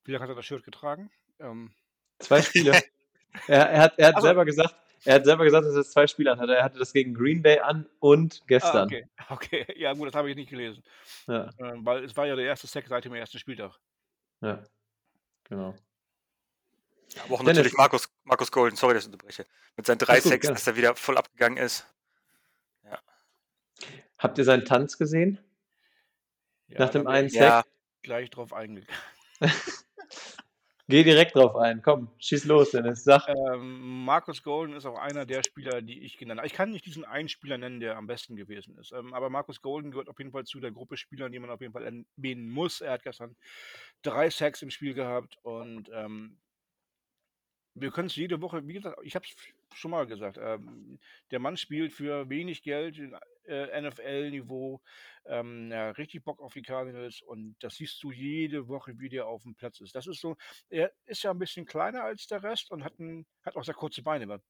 wie lange hat er das Shirt getragen? Ähm, Zwei Spiele. er, er hat, er hat Also- selber gesagt, er hat selber gesagt, dass er zwei Spiele anhatte. Er hatte das gegen Green Bay an und ah, gestern. okay. okay, ja gut, das habe ich nicht gelesen. Ja, Ähm, weil es war ja der erste Sack seit dem ersten Spieltag. ja, genau. Aber auch Dennis. natürlich Markus, Markus Golden, sorry, dass ich unterbreche. Mit seinen drei Sacks, gerne. dass er wieder voll abgegangen ist. Habt ihr seinen Tanz gesehen? Ja, Nach dem einen Sack? Ja, gleich drauf eingegangen. Geh direkt drauf ein. Komm, schieß los, Dennis. Sag. Ähm, Markus Golden ist auch einer der Spieler, die ich genannt habe. Ich kann nicht diesen einen Spieler nennen, der am besten gewesen ist. Ähm, aber Markus Golden gehört auf jeden Fall zu der Gruppe Spieler, die man auf jeden Fall erwähnen muss. Er hat gestern drei Sacks im Spiel gehabt und ähm, wir können es jede Woche, wie gesagt, ich habe es schon mal gesagt, ähm, der Mann spielt für wenig Geld in äh, NFL-Niveau, ähm, ja, richtig Bock auf die Cardinals und das siehst du jede Woche, wie der auf dem Platz ist. Das ist so, er ist ja ein bisschen kleiner als der Rest und hat, ein, hat auch sehr kurze Beine, wa-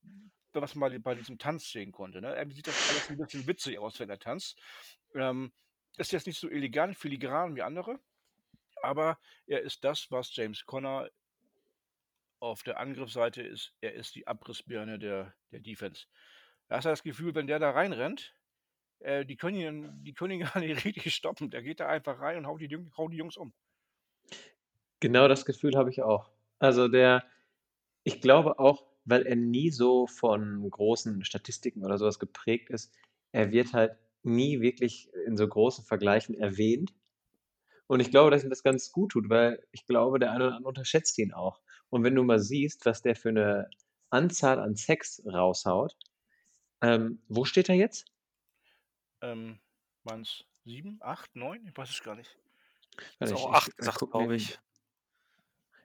was man bei diesem Tanz sehen konnte. Ne? Irgendwie sieht das alles ein bisschen witzig aus, wenn er tanzt. Ähm, ist jetzt nicht so elegant, filigran wie andere, aber er ist das, was James Conner auf der Angriffsseite ist. Er ist die Abrissbirne der, der Defense. Da hast du das Gefühl, wenn der da reinrennt, äh, die, können ihn, die können ihn gar nicht richtig stoppen. Der geht da einfach rein und haut die, haut die Jungs um. Genau das Gefühl habe ich auch. Also der, ich glaube auch, weil er nie so von großen Statistiken oder sowas geprägt ist, er wird halt nie wirklich in so großen Vergleichen erwähnt. Und ich glaube, dass ihm das ganz gut tut, weil ich glaube, der eine oder andere unterschätzt ihn auch. Und wenn du mal siehst, was der für eine Anzahl an Sex raushaut, ähm, wo steht er jetzt? Ähm, Waren es sieben, acht, neun? Ich weiß es gar nicht. Warte, ist ich- auch ich- acht gesagt, glaube ich.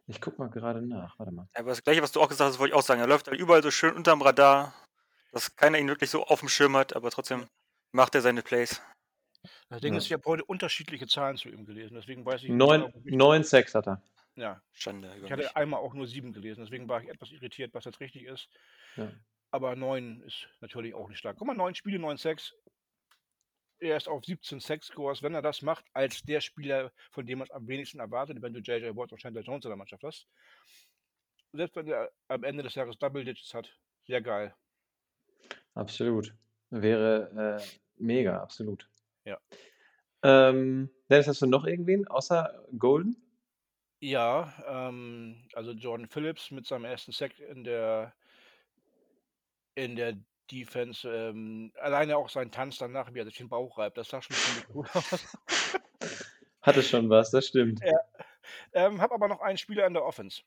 Ich guck mal gerade nach. Warte mal. Aber das Gleiche, was du auch gesagt hast, wollte ich auch sagen. Er läuft halt überall so schön unterm Radar, dass keiner ihn wirklich so auf dem Schirm hat, aber trotzdem macht er seine Plays. Das Ding Ja. ist, ich habe heute unterschiedliche Zahlen zu ihm gelesen, deswegen weiß ich Neun, genau, neun Sex hat er. Ja, Schande über ich mich. hatte einmal auch nur sieben gelesen, deswegen war ich etwas irritiert, was jetzt richtig ist. Ja. Aber neun ist natürlich auch nicht stark. Guck mal, neun Spiele, neun Sex. Er ist auf 17 Sex-Scores. Wenn er das macht, als der Spieler, von dem man es am wenigsten erwartet, wenn du J.J. Watt und Chandler Jones in der Mannschaft hast, selbst wenn er am Ende des Jahres Double Digits hat, sehr geil. Absolut. Wäre äh, mega, absolut. Ja. Ähm, Dennis, hast du noch irgendwen außer Golden? Ja, ähm, also Jordan Phillips mit seinem ersten Sack in der in der Defense, ähm, alleine auch sein Tanz danach, wie er sich den Bauch reibt, das sah schon ziemlich cool aus. Hatte schon was, das stimmt. Ähm, hab aber noch einen Spieler in der Offense,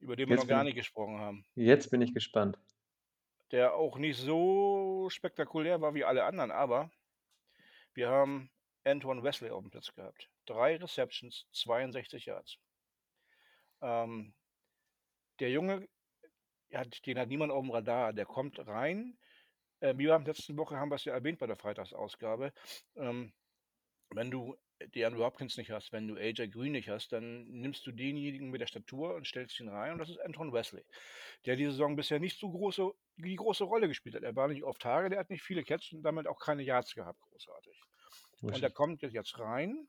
über den wir Jetzt noch gar nicht gesprochen haben, Jetzt bin ich gespannt. der auch nicht so spektakulär war wie alle anderen, aber wir haben Antoine Wesley auf dem Platz gehabt. Drei Receptions, 62 Yards. Ähm, der Junge, ja, den hat niemand auf dem Radar. Der kommt rein. Äh, wir haben letzte Woche haben wir es ja erwähnt bei der Freitagsausgabe. Ähm, wenn du die Andrew Hopkins nicht hast, wenn du AJ Green nicht hast, dann nimmst du denjenigen mit der Statur und stellst ihn rein und das ist Anton Wesley, der die Saison bisher nicht so große, die große Rolle gespielt hat. Er war nicht auf Tage, der hat nicht viele Catches und damit auch keine Yards gehabt, großartig. Und er kommt jetzt rein,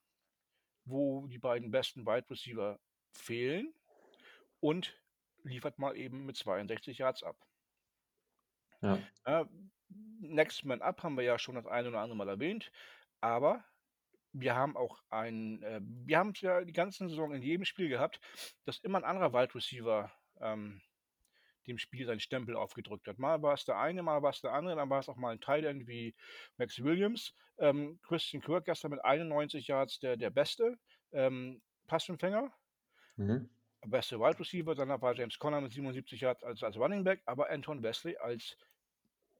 wo die beiden besten Wide Receiver fehlen und liefert mal eben mit 62 Yards ab. Ja. Ja, Next Man Up haben wir ja schon das eine oder andere Mal erwähnt, aber wir haben auch ein, äh, wir haben es ja die ganze Saison in jedem Spiel gehabt, dass immer ein anderer Wide Receiver ähm, dem Spiel seinen Stempel aufgedrückt hat. Mal war es der eine, mal war es der andere, dann war es auch mal ein End wie Max Williams. Ähm, Christian Kirk gestern mit 91 Yards der, der beste ähm, Passempfänger Mhm. beste Wide Receiver, danach war James Conner mit 77 Yards als, als Running Back, aber Anton Wesley als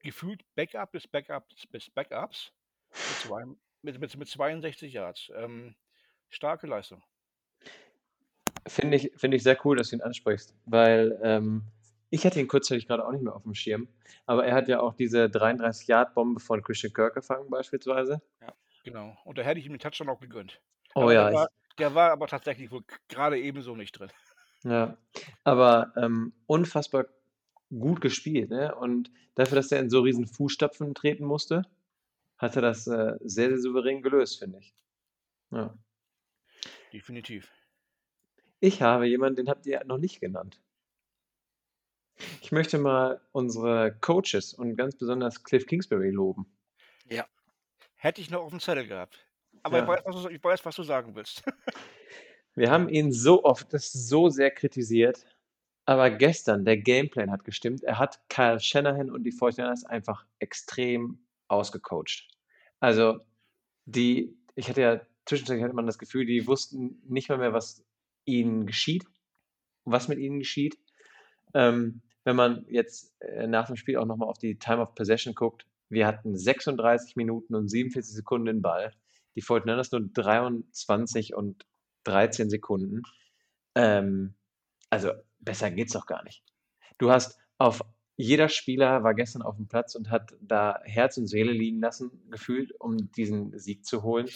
gefühlt Backup des Backups bis Backups mit, zwei, mit, mit, mit 62 Yards. Ähm, starke Leistung. Finde ich, finde ich sehr cool, dass du ihn ansprichst, weil ähm, ich hatte ihn kurzzeitig gerade auch nicht mehr auf dem Schirm, aber er hat ja auch diese 33-Yard-Bombe von Christian Kirk gefangen beispielsweise. Genau. Und da hätte ich ihm den Touchdown auch gegönnt. Oh aber ja, der, war, der war aber tatsächlich wohl gerade ebenso nicht drin. Ja, aber ähm, unfassbar gut gespielt, ne? Und dafür, dass er in so riesen Fußstapfen treten musste, hat er das äh, sehr, sehr souverän gelöst, finde ich. Ja. Definitiv. Ich habe jemanden, den habt ihr noch nicht genannt. Ich möchte mal unsere Coaches und ganz besonders Cliff Kingsbury loben. Hätte ich noch auf dem Zettel gehabt. Aber Ja. ich, weiß, was du, ich weiß, was du sagen willst. Wir haben ihn so oft, das so sehr kritisiert, aber gestern, der Gameplan hat gestimmt. Er hat Kyle Shanahan und die 49ers einfach extrem ausgecoacht. Also, die, ich hatte ja zwischenzeitlich hatte man das Gefühl, die wussten nicht mal mehr, was ihnen geschieht, was mit ihnen geschieht. Ähm, wenn man jetzt äh, nach dem Spiel auch nochmal auf die Time of Possession guckt, wir hatten 36 Minuten und 47 Sekunden den Ball. Die 49ers nur 23 und 13 Sekunden. Ähm, also besser geht's doch gar nicht. Du hast auf jeder Spieler war gestern auf dem Platz und hat da Herz und Seele liegen lassen, gefühlt, um diesen Sieg zu holen.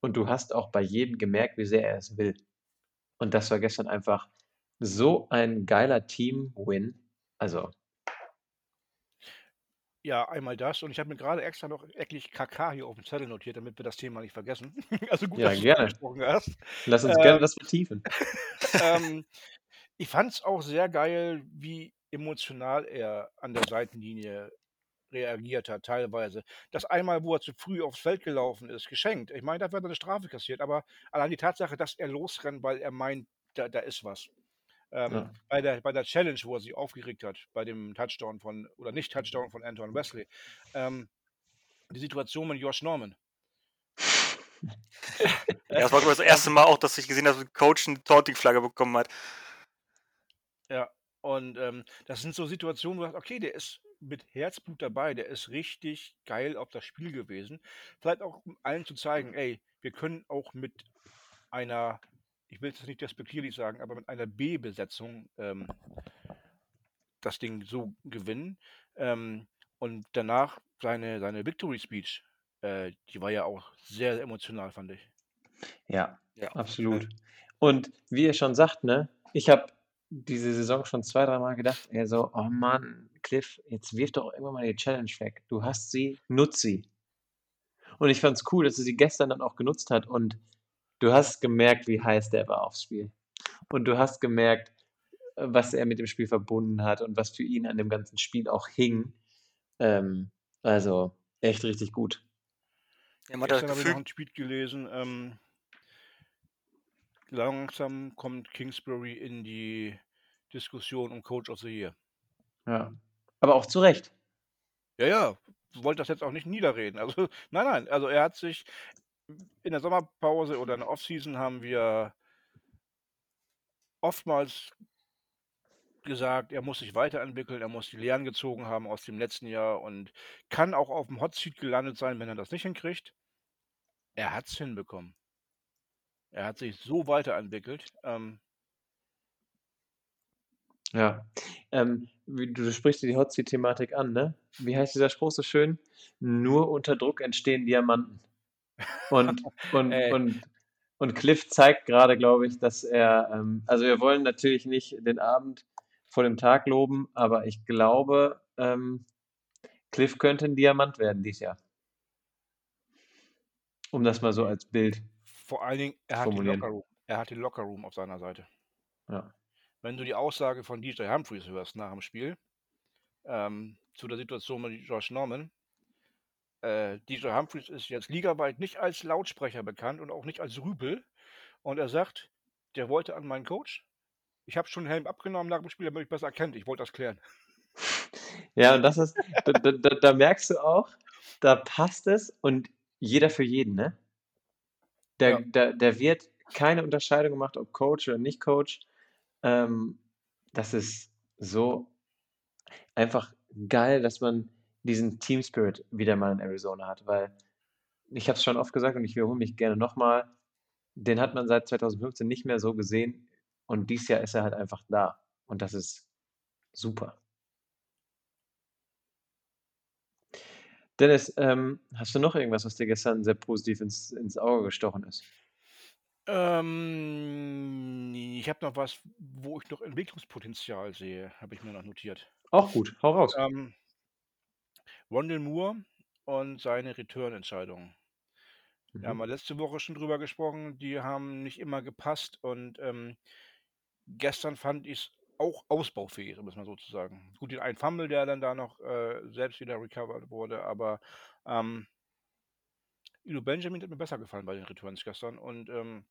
Und du hast auch bei jedem gemerkt, wie sehr er es will. Und das war gestern einfach so ein geiler Team-Win. Also, Ja, einmal das. Und ich habe mir gerade extra noch wirklich KK hier auf dem Zettel notiert, damit wir das Thema nicht vergessen. also gut, Ja, dass du gerne. angesprochen hast. lass uns Ähm, gerne das vertiefen. ähm, ich fand es auch sehr geil, wie emotional er an der Seitenlinie reagiert hat, teilweise. Das einmal, wo er zu früh aufs Feld gelaufen ist, geschenkt. Ich meine, da wird er eine Strafe kassiert, aber allein die Tatsache, dass er losrennt, weil er meint, da, da ist was. Ähm, Ja. bei, der, bei der Challenge, wo er sich aufgeregt hat, bei dem Touchdown von, oder nicht Touchdown von Anton Wesley, ähm, die Situation mit Josh Norman. Ja, das war ich, das erste Mal auch, dass ich gesehen habe, dass ein Coach eine Taunting-Flagge bekommen hat. Ja, und ähm, das sind so Situationen, wo du sagst, okay, der ist mit Herzblut dabei, der ist richtig geil auf das Spiel gewesen. Vielleicht auch, um allen zu zeigen, ey, wir können auch mit einer ich will es nicht despektierlich sagen, aber mit einer B-Besetzung ähm, das Ding so gewinnen. Ähm, und danach seine, seine Victory Speech, äh, die war ja auch sehr emotional, fand ich. Ja, ja absolut. Und wie ihr schon sagt, ne, ich habe diese Saison schon zwei, dreimal gedacht, er so, oh Mann, Cliff, jetzt wirf doch irgendwann mal die Challenge weg. Du hast sie, nutz sie. Und ich fand es cool, dass er sie gestern dann auch genutzt hat und du hast gemerkt, wie heiß der war aufs Spiel. Und du hast gemerkt, was er mit dem Spiel verbunden hat und was für ihn an dem ganzen Spiel auch hing. Ähm, also echt richtig gut. Ja, man Gestern habe ich noch ein Tweet gelesen. Ähm, langsam kommt Kingsbury in die Diskussion um Coach of the Year. Ja, aber auch zu Recht. Ja, ja, wollte das jetzt auch nicht niederreden. Also, nein, nein, also er hat sich in der Sommerpause oder in der Offseason haben wir oftmals gesagt, er muss sich weiterentwickeln, er muss die Lehren gezogen haben aus dem letzten Jahr und kann auch auf dem Hot Seat gelandet sein, wenn er das nicht hinkriegt. Er hat es hinbekommen. Er hat sich so weiterentwickelt. Ähm, ja, ähm, du, sprichst die Hot Seat-Thematik an, ne? Wie heißt dieser Spruch so schön? Nur unter Druck entstehen Diamanten. Und, und, und, und Cliff zeigt gerade, glaube ich, dass er, ähm, also wir wollen natürlich nicht den Abend vor dem Tag loben, aber ich glaube, ähm, Cliff könnte ein Diamant werden dieses Jahr. Um das mal so als Bild Vor allen Dingen, er hat, den Lockerroom, er hat den Lockerroom auf seiner Seite. Ja. Wenn du die Aussage von DJ Humphreys hörst nach dem Spiel, ähm, zu der Situation mit Josh Norman, äh, DJ Humphreys ist jetzt ligaweit nicht als Lautsprecher bekannt und auch nicht als Rüpel. Und er sagt, der wollte an meinen Coach, ich habe schon den Helm abgenommen nach dem Spiel, damit ich besser erkennt. Ich wollte das klären. Ja, und das ist, da, da, da, merkst du auch, da passt es und jeder für jeden, ne? Der, ja. der, der wird keine Unterscheidung gemacht, ob Coach oder nicht Coach. Ähm, das ist so einfach geil, dass man diesen Team Spirit wieder mal in Arizona hat, weil ich habe es schon oft gesagt und ich wiederhole mich gerne nochmal, den hat man seit 2015 nicht mehr so gesehen und dieses Jahr ist er halt einfach da. Und das ist super. Dennis, ähm, hast du noch irgendwas, was dir gestern sehr positiv ins, ins Auge gestochen ist? Ähm, ich habe noch was, wo ich noch Entwicklungspotenzial sehe, habe ich mir noch notiert. Auch gut, hau raus. Ähm, Rondell Moore und seine Return-Entscheidung. Mhm. Wir haben mhm. letzte Woche schon drüber gesprochen, die haben nicht immer gepasst und ähm, Gestern fand ich es auch ausbaufähig, um es mal so zu sagen. Gut, den einen Fumble, der dann da noch äh, selbst wieder recovered wurde, aber ähm, Ilo Benjamin hat mir besser gefallen bei den Returns gestern und ähm,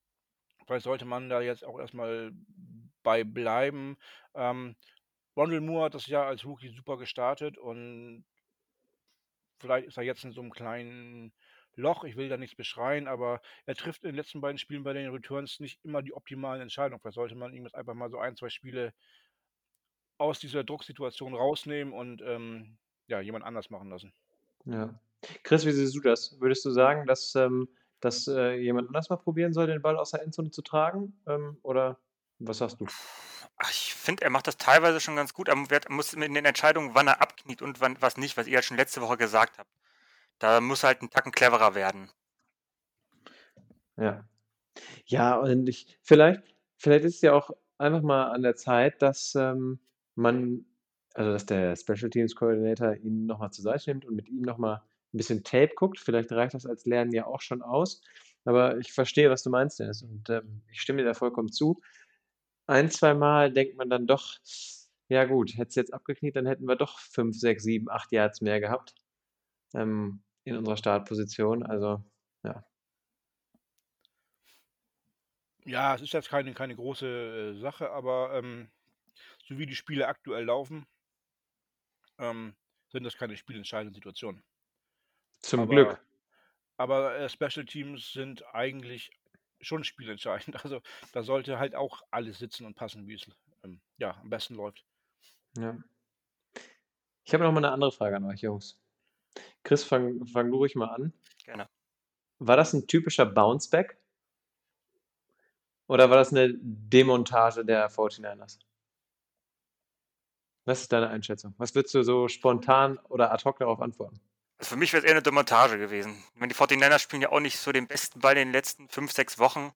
vielleicht sollte man da jetzt auch erstmal bei bleiben. Ähm, Rondell Moore hat das Jahr als Rookie super gestartet und vielleicht ist er jetzt in so einem kleinen Loch. Ich will da nichts beschreien, aber er trifft in den letzten beiden Spielen bei den Returns nicht immer die optimalen Entscheidungen. Vielleicht sollte man ihm jetzt einfach mal so ein, zwei Spiele aus dieser Drucksituation rausnehmen und ähm, ja, jemand anders machen lassen. Ja. Chris, wie siehst du das? Würdest du sagen, dass, ähm, dass äh, jemand anders mal probieren soll, den Ball aus der Endzone zu tragen? Ähm, oder was sagst du? Ach, ich finde, er macht das teilweise schon ganz gut. Er muss in den Entscheidungen, wann er abkniet und wann, was nicht, was ihr ja schon letzte Woche gesagt habt. Da muss halt ein Tacken cleverer werden. Ja. Ja, und ich, vielleicht, vielleicht ist es ja auch einfach mal an der Zeit, dass ähm, man, also dass der Special Teams Coordinator ihn nochmal zur Seite nimmt und mit ihm nochmal ein bisschen Tape guckt. Vielleicht reicht das als Lernen ja auch schon aus. Aber ich verstehe, was du meinst, Dennis. Und ähm, ich stimme dir da vollkommen zu. Ein, zwei Mal denkt man dann doch, ja gut, hätte es jetzt abgekniet, dann hätten wir doch fünf, sechs, sieben, acht Yards mehr gehabt. Ähm, in unserer Startposition. Also, ja. Ja, es ist jetzt keine, keine große äh, Sache, aber ähm, so wie die Spiele aktuell laufen, ähm, sind das keine spielentscheidenden Situationen. Zum aber, Glück. Aber äh, Special Teams sind eigentlich schon spielentscheidend. Also da sollte halt auch alles sitzen und passen, wie es ähm, ja, am besten läuft. Ja. Ich habe noch mal eine andere Frage an euch, Jungs. Chris, fang, fang du ruhig mal an. Gerne. War das ein typischer Bounceback? Oder war das eine Demontage der 49ers? Was ist deine Einschätzung? Was würdest du so spontan oder ad hoc darauf antworten? Also für mich wäre es eher eine Demontage gewesen. Ich meine, die 49ers spielen ja auch nicht so den besten Ball in den letzten fünf, sechs Wochen,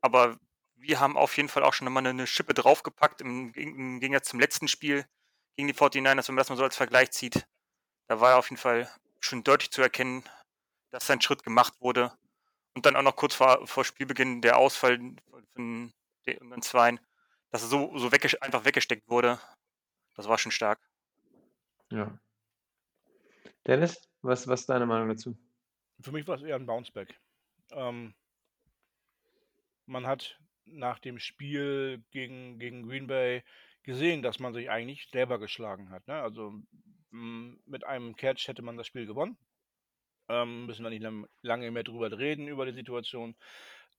aber wir haben auf jeden Fall auch schon mal eine Schippe draufgepackt im, im Gegensatz zum letzten Spiel gegen die 49ers, wenn man das mal so als Vergleich zieht. Da war auf jeden Fall schon deutlich zu erkennen, dass ein Schritt gemacht wurde. Und dann auch noch kurz vor, vor Spielbeginn der Ausfall von den Zweien, dass er so, so wegges einfach weggesteckt wurde. Das war schon stark. Ja. Dennis, was, was ist deine Meinung dazu? Für mich war es eher ein Bounceback. Ähm, man hat nach dem Spiel gegen, gegen Green Bay gesehen, dass man sich eigentlich selber geschlagen hat. Ne? Also mit einem Catch hätte man das Spiel gewonnen. Ähm, müssen wir nicht lange mehr drüber reden, über die Situation.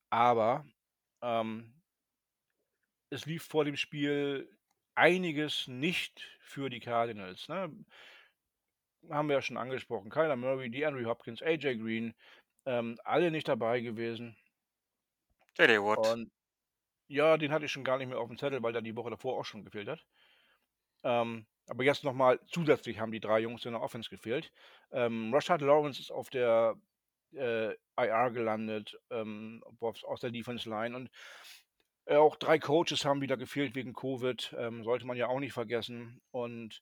Aber ähm, es lief vor dem Spiel einiges nicht für die Cardinals. Ne? Haben wir ja schon angesprochen. Kyler Murray, DeAndre Hopkins, AJ Green, ähm, alle nicht dabei gewesen. JD Watt. Und ja, den hatte ich schon gar nicht mehr auf dem Zettel, weil der die Woche davor auch schon gefehlt hat. Ähm, aber jetzt nochmal zusätzlich haben die drei Jungs in der Offense gefehlt. Ähm, Rashad Lawrence ist auf der äh, IR gelandet, ähm, aus der Defense Line. Und äh, auch drei Coaches haben wieder gefehlt wegen Covid. Ähm, sollte man ja auch nicht vergessen. Und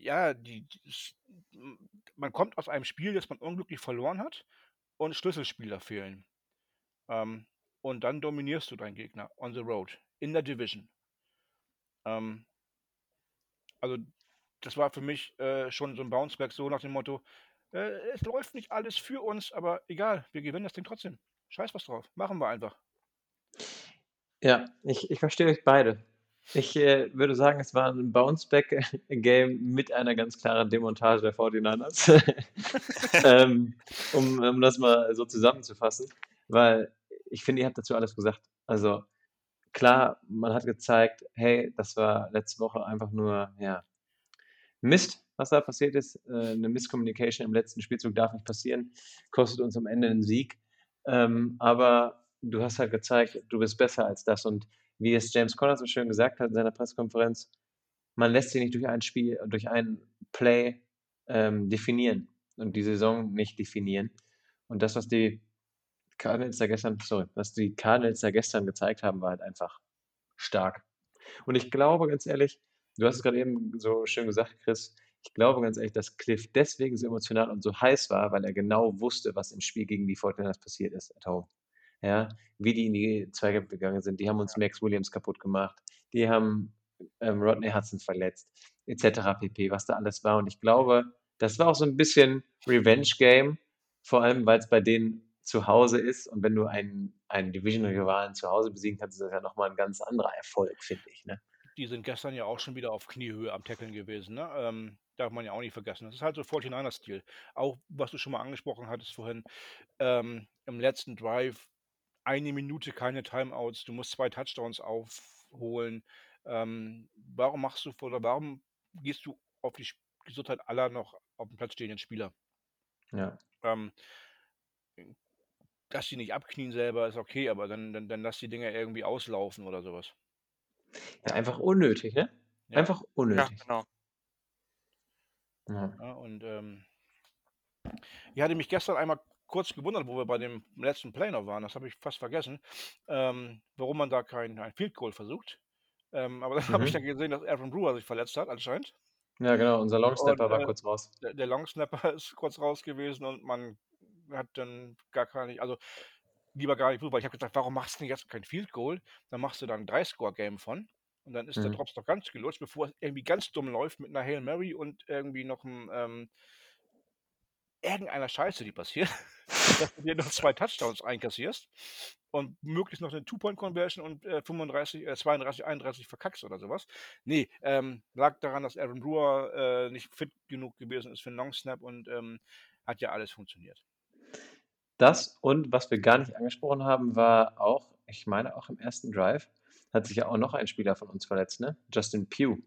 ja, die, man kommt aus einem Spiel, das man unglücklich verloren hat und Schlüsselspieler fehlen. Ähm, und dann dominierst du deinen Gegner on the road, in der Division. Ähm, also das war für mich äh, schon so ein Bounceback, so nach dem Motto, äh, es läuft nicht alles für uns, aber egal, wir gewinnen das Ding trotzdem. Scheiß was drauf, machen wir einfach. Ja, ich, ich verstehe euch beide. Ich äh, würde sagen, es war ein Bounceback-Game mit einer ganz klaren Demontage der 49ers. ähm, um, um das mal so zusammenzufassen, weil ich finde, ihr habt dazu alles gesagt. Also klar, man hat gezeigt, hey, das war letzte Woche einfach nur, ja, Mist, was da passiert ist. Äh, eine Misscommunication im letzten Spielzug darf nicht passieren, kostet uns am Ende einen Sieg. Ähm, aber du hast halt gezeigt, du bist besser als das. Und wie es James Conner so schön gesagt hat in seiner Pressekonferenz, man lässt sich nicht durch ein Spiel, durch ein Play ähm, definieren und die Saison nicht definieren. Und das, was die Cardinals da gestern, sorry, was die Cardinals da gestern gezeigt haben, war halt einfach stark. Und ich glaube, ganz ehrlich, du hast es gerade eben so schön gesagt, Chris, ich glaube ganz ehrlich, dass Cliff deswegen so emotional und so heiß war, weil er genau wusste, was im Spiel gegen die Fortinanders passiert ist at home. Ja, wie die in die Zweikämpfe gegangen sind. Die haben uns Max Williams kaputt gemacht. Die haben ähm, Rodney Hudson verletzt, etc. pp., was da alles war. Und ich glaube, das war auch so ein bisschen Revenge-Game, vor allem, weil es bei denen zu Hause ist und wenn du einen, einen Division-Rivalen zu Hause besiegen kannst, ist das ja nochmal ein ganz anderer Erfolg, finde ich. Ne? Die sind gestern ja auch schon wieder auf Kniehöhe am Tackeln gewesen. Ne? Ähm, darf man ja auch nicht vergessen. Das ist halt so 49er-Stil. Auch was du schon mal angesprochen hattest vorhin, ähm, im letzten Drive eine Minute keine Timeouts, du musst zwei Touchdowns aufholen. Ähm, warum machst du oder warum gehst du auf die Gesundheit aller noch auf dem Platz stehenden Spieler? Ja. Ähm, dass sie nicht abknien selber, ist okay, aber dann, dann, dann lass die Dinger irgendwie auslaufen oder sowas. Ja, einfach unnötig, ne? Ja. Einfach Ja, unnötig. genau. Ja. Ja, und ähm, ich hatte mich gestern einmal kurz gewundert, wo wir bei dem letzten Play noch waren, das habe ich fast vergessen, ähm, warum man da kein, ein Field Goal versucht. Ähm, aber dann habe ich Mhm. dann gesehen, dass Aaron Brewer sich verletzt hat, anscheinend. ja, genau, unser Und Longsnapper war äh, kurz raus. der, der Long Snapper ist kurz raus gewesen und man hat dann gar nicht, also lieber gar nicht, weil ich habe gesagt, warum machst du denn jetzt kein Field Goal? Dann machst du dann ein Drei-Score-Game von und dann ist der Mhm. Drops doch ganz gelutscht, bevor es irgendwie ganz dumm läuft mit einer Hail Mary und irgendwie noch ein, ähm, irgendeiner Scheiße, die passiert, dass du dir noch zwei Touchdowns einkassierst und möglichst noch eine Two-Point-Conversion und äh, 35, äh, 32, 31 verkackst oder sowas. Nee, ähm, lag daran, dass Aaron Brewer äh, nicht fit genug gewesen ist für einen Long Snap und ähm, hat ja alles funktioniert. Das und was wir gar nicht angesprochen haben, war auch, ich meine auch im ersten Drive, hat sich ja auch noch ein Spieler von uns verletzt, ne? Justin Pugh,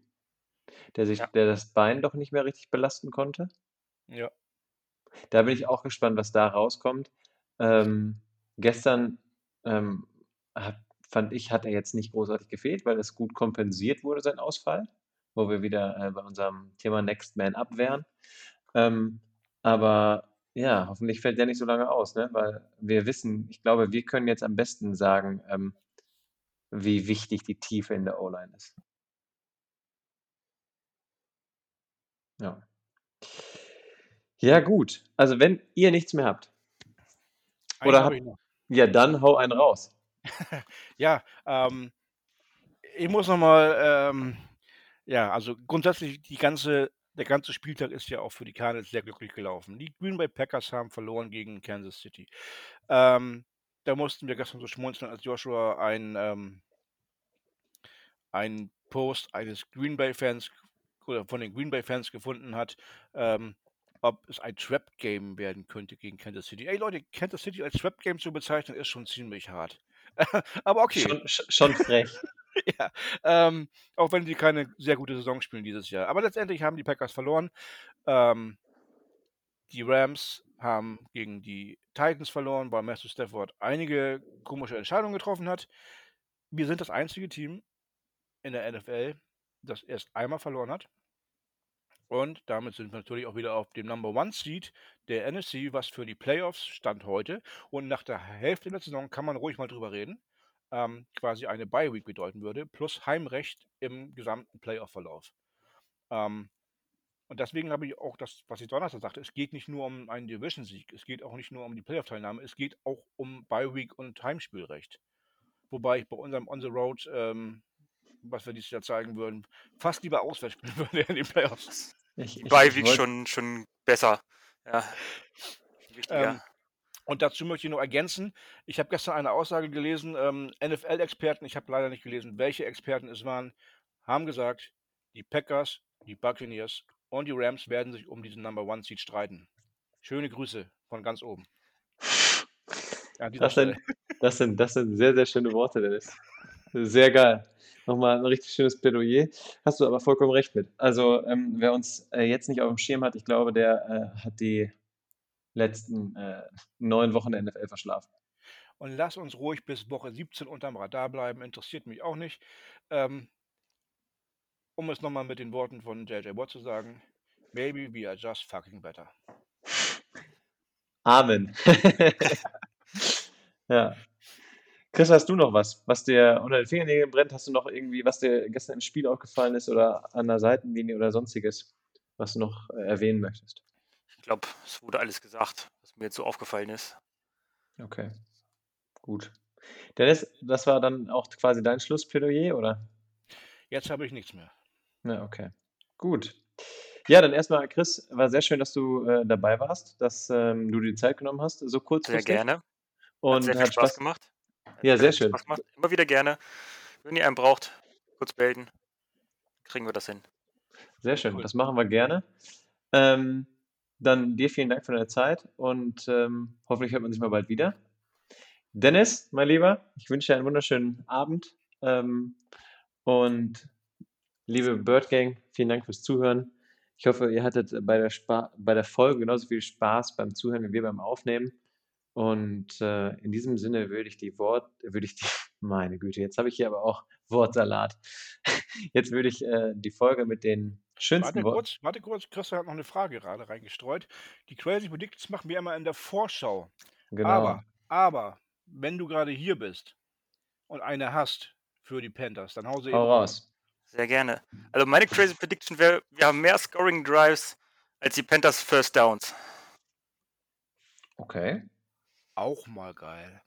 der sich, Ja. der das Bein doch nicht mehr richtig belasten konnte. Ja. Da bin ich auch gespannt, was da rauskommt. Ähm, gestern ähm, hat, fand ich, hat er jetzt nicht großartig gefehlt, weil es gut kompensiert wurde, sein Ausfall, wo wir wieder äh, bei unserem Thema Next Man Up wären. Ähm, aber ja, hoffentlich fällt der nicht so lange aus, ne? weil wir wissen, ich glaube, wir können jetzt am besten sagen, ähm, wie wichtig die Tiefe in der O-Line ist. Ja. Ja, gut. Also, wenn ihr nichts mehr habt. Oder habt, ich noch. ja, dann hau einen raus. Ja, ähm, ich muss nochmal, ähm, ja, also grundsätzlich die ganze, der ganze Spieltag ist ja auch für die Cardinals sehr glücklich gelaufen. Die Green Bay Packers haben verloren gegen Kansas City. Ähm, da mussten wir gestern so schmunzeln, als Joshua ein, ähm, ein Post eines Green Bay Fans oder von den Green Bay Fans gefunden hat, ähm, ob es ein Trap Game werden könnte gegen Kansas City. Ey Leute, Kansas City als Trap Game zu bezeichnen, ist schon ziemlich hart. Aber okay. Schon, sch- schon frech. ja, ähm, auch wenn sie keine sehr gute Saison spielen dieses Jahr. Aber letztendlich haben die Packers verloren. Ähm, die Rams haben gegen die Titans verloren, weil Matthew Stafford einige komische Entscheidungen getroffen hat. Wir sind das einzige Team in der NFL, das erst einmal verloren hat. Und damit sind wir natürlich auch wieder auf dem Number One Seed der NFC, was für die Playoffs stand heute. Und nach der Hälfte der Saison kann man ruhig mal drüber reden. Ähm, quasi eine Bye Week bedeuten würde, plus Heimrecht im gesamten Playoff-Verlauf. Ähm, und deswegen habe ich auch das, was ich Donnerstag sagte, es geht nicht nur um einen Division-Sieg, es geht auch nicht nur um die Playoff-Teilnahme, es geht auch um Bye Week und Heimspielrecht. Wobei ich bei unserem On the Road, ähm, was wir dieses Jahr zeigen würden, fast lieber auswärts spielen würde in den Playoffs. Ich, Week wollt- schon, schon besser. Ja. Ähm, und dazu möchte ich noch ergänzen, ich habe gestern eine Aussage gelesen, ähm, NFL-Experten, ich habe leider nicht gelesen, welche Experten es waren, haben gesagt, die Packers, die Buccaneers und die Rams werden sich um diesen Number One Seed streiten. Schöne Grüße von ganz oben. Das sind, das, sind, das sind sehr, sehr schöne Worte, Dennis. Sehr geil. Nochmal ein richtig schönes Plädoyer. Hast du aber vollkommen recht mit. Also, ähm, wer uns äh, jetzt nicht auf dem Schirm hat, ich glaube, der äh, hat die letzten äh, neun Wochen der NFL verschlafen. Und lass uns ruhig bis Woche 17 unterm Radar bleiben, interessiert mich auch nicht. Ähm, um es nochmal mit den Worten von JJ Watt zu sagen, maybe we are just fucking better. Amen. ja. Chris, hast du noch was, was dir unter den Fingernägeln brennt? Hast du noch irgendwie, was dir gestern im Spiel aufgefallen ist oder an der Seitenlinie oder sonstiges, was du noch äh, erwähnen möchtest? Ich glaube, es wurde alles gesagt, was mir jetzt so aufgefallen ist. Okay, gut. Dennis, das war dann auch quasi dein Schlussplädoyer, oder? Jetzt habe ich nichts mehr. Ja, okay. Gut. Ja, dann erstmal, Chris, war sehr schön, dass du äh, dabei warst, dass ähm, du dir die Zeit genommen hast, so Sehr kurzfristig. gerne. Hat Und sehr viel hat Spaß Spaß gemacht. Ja, sehr schön. Immer wieder gerne. Wenn ihr einen braucht, kurz melden. Kriegen wir das hin. Sehr schön, Cool. das machen wir gerne. Ähm, dann dir vielen Dank für deine Zeit und ähm, hoffentlich hört man sich mal bald wieder. Dennis, mein Lieber, ich wünsche dir einen wunderschönen Abend. Ähm, und liebe Bird Gang, vielen Dank fürs Zuhören. Ich hoffe, ihr hattet bei der, Spa bei der Folge genauso viel Spaß beim Zuhören wie wir beim Aufnehmen. Und äh, in diesem Sinne würde ich die Wort, würde ich die, meine Güte, jetzt habe ich hier aber auch Wortsalat. Jetzt würde ich äh, die Folge mit den schönsten Warte Worten. kurz, warte kurz, Christian hat noch eine Frage gerade reingestreut. Die Crazy Predictions machen wir immer in der Vorschau. Genau. Aber, aber, wenn du gerade hier bist und eine hast für die Panthers, dann hau sie eben Hau raus. Sehr gerne. Also meine crazy Prediction wäre, wir haben mehr Scoring Drives als die Panthers First Downs. Okay. Auch mal geil.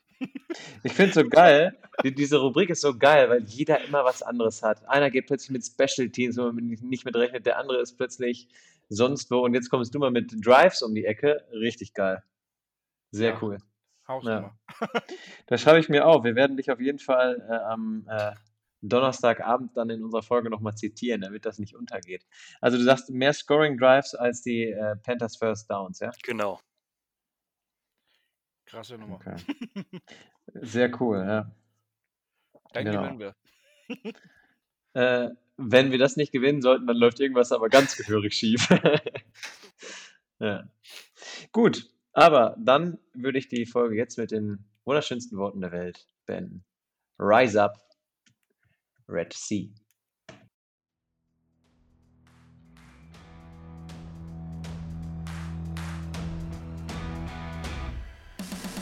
Ich finde es so geil, die, diese Rubrik ist so geil, weil jeder immer was anderes hat. Einer geht plötzlich mit Special Teams, wo man nicht mit rechnet, der andere ist plötzlich sonst wo und jetzt kommst du mal mit Drives um die Ecke. Richtig geil. Sehr Ja. cool. Hausnummer. Das schreibe ich mir auf. Wir werden dich auf jeden Fall äh, am äh, Donnerstagabend dann in unserer Folge nochmal zitieren, damit das nicht untergeht. Also du sagst mehr Scoring Drives als die äh, Panthers First Downs, ja? Genau. Krasse Nummer. Okay. Sehr cool, ja. Dann Genau. gewinnen wir. Äh, wenn wir das nicht gewinnen sollten, dann läuft irgendwas aber ganz gehörig schief. ja. Gut, aber dann würde ich die Folge jetzt mit den wunderschönsten Worten der Welt beenden. Rise up, Red Sea.